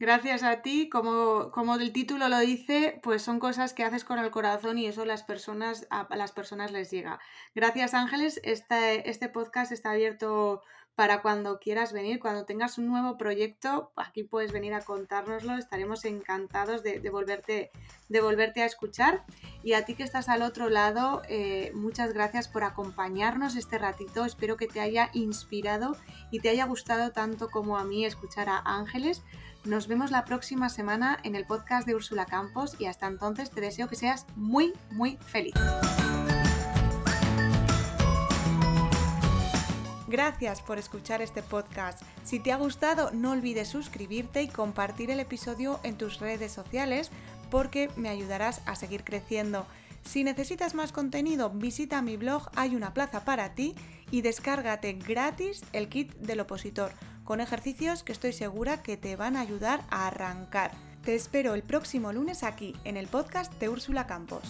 Gracias a ti, como, como el título lo dice, pues son cosas que haces con el corazón y eso las personas, a, las personas les llega. Gracias Ángeles, este, este podcast está abierto para cuando quieras venir, cuando tengas un nuevo proyecto, aquí puedes venir a contárnoslo, estaremos encantados de, volverte, de volverte a escuchar. Y a ti que estás al otro lado, eh, muchas gracias por acompañarnos este ratito, espero que te haya inspirado y te haya gustado tanto como a mí escuchar a Ángeles. Nos vemos la próxima semana en el podcast de Úrsula Campos y hasta entonces te deseo que seas muy, muy feliz. Gracias por escuchar este podcast. Si te ha gustado, no olvides suscribirte y compartir el episodio en tus redes sociales porque me ayudarás a seguir creciendo. Si necesitas más contenido, visita mi blog Hay una plaza para ti y descárgate gratis el kit del opositor con ejercicios que estoy segura que te van a ayudar a arrancar. Te espero el próximo lunes aquí en el podcast de Úrsula Campos.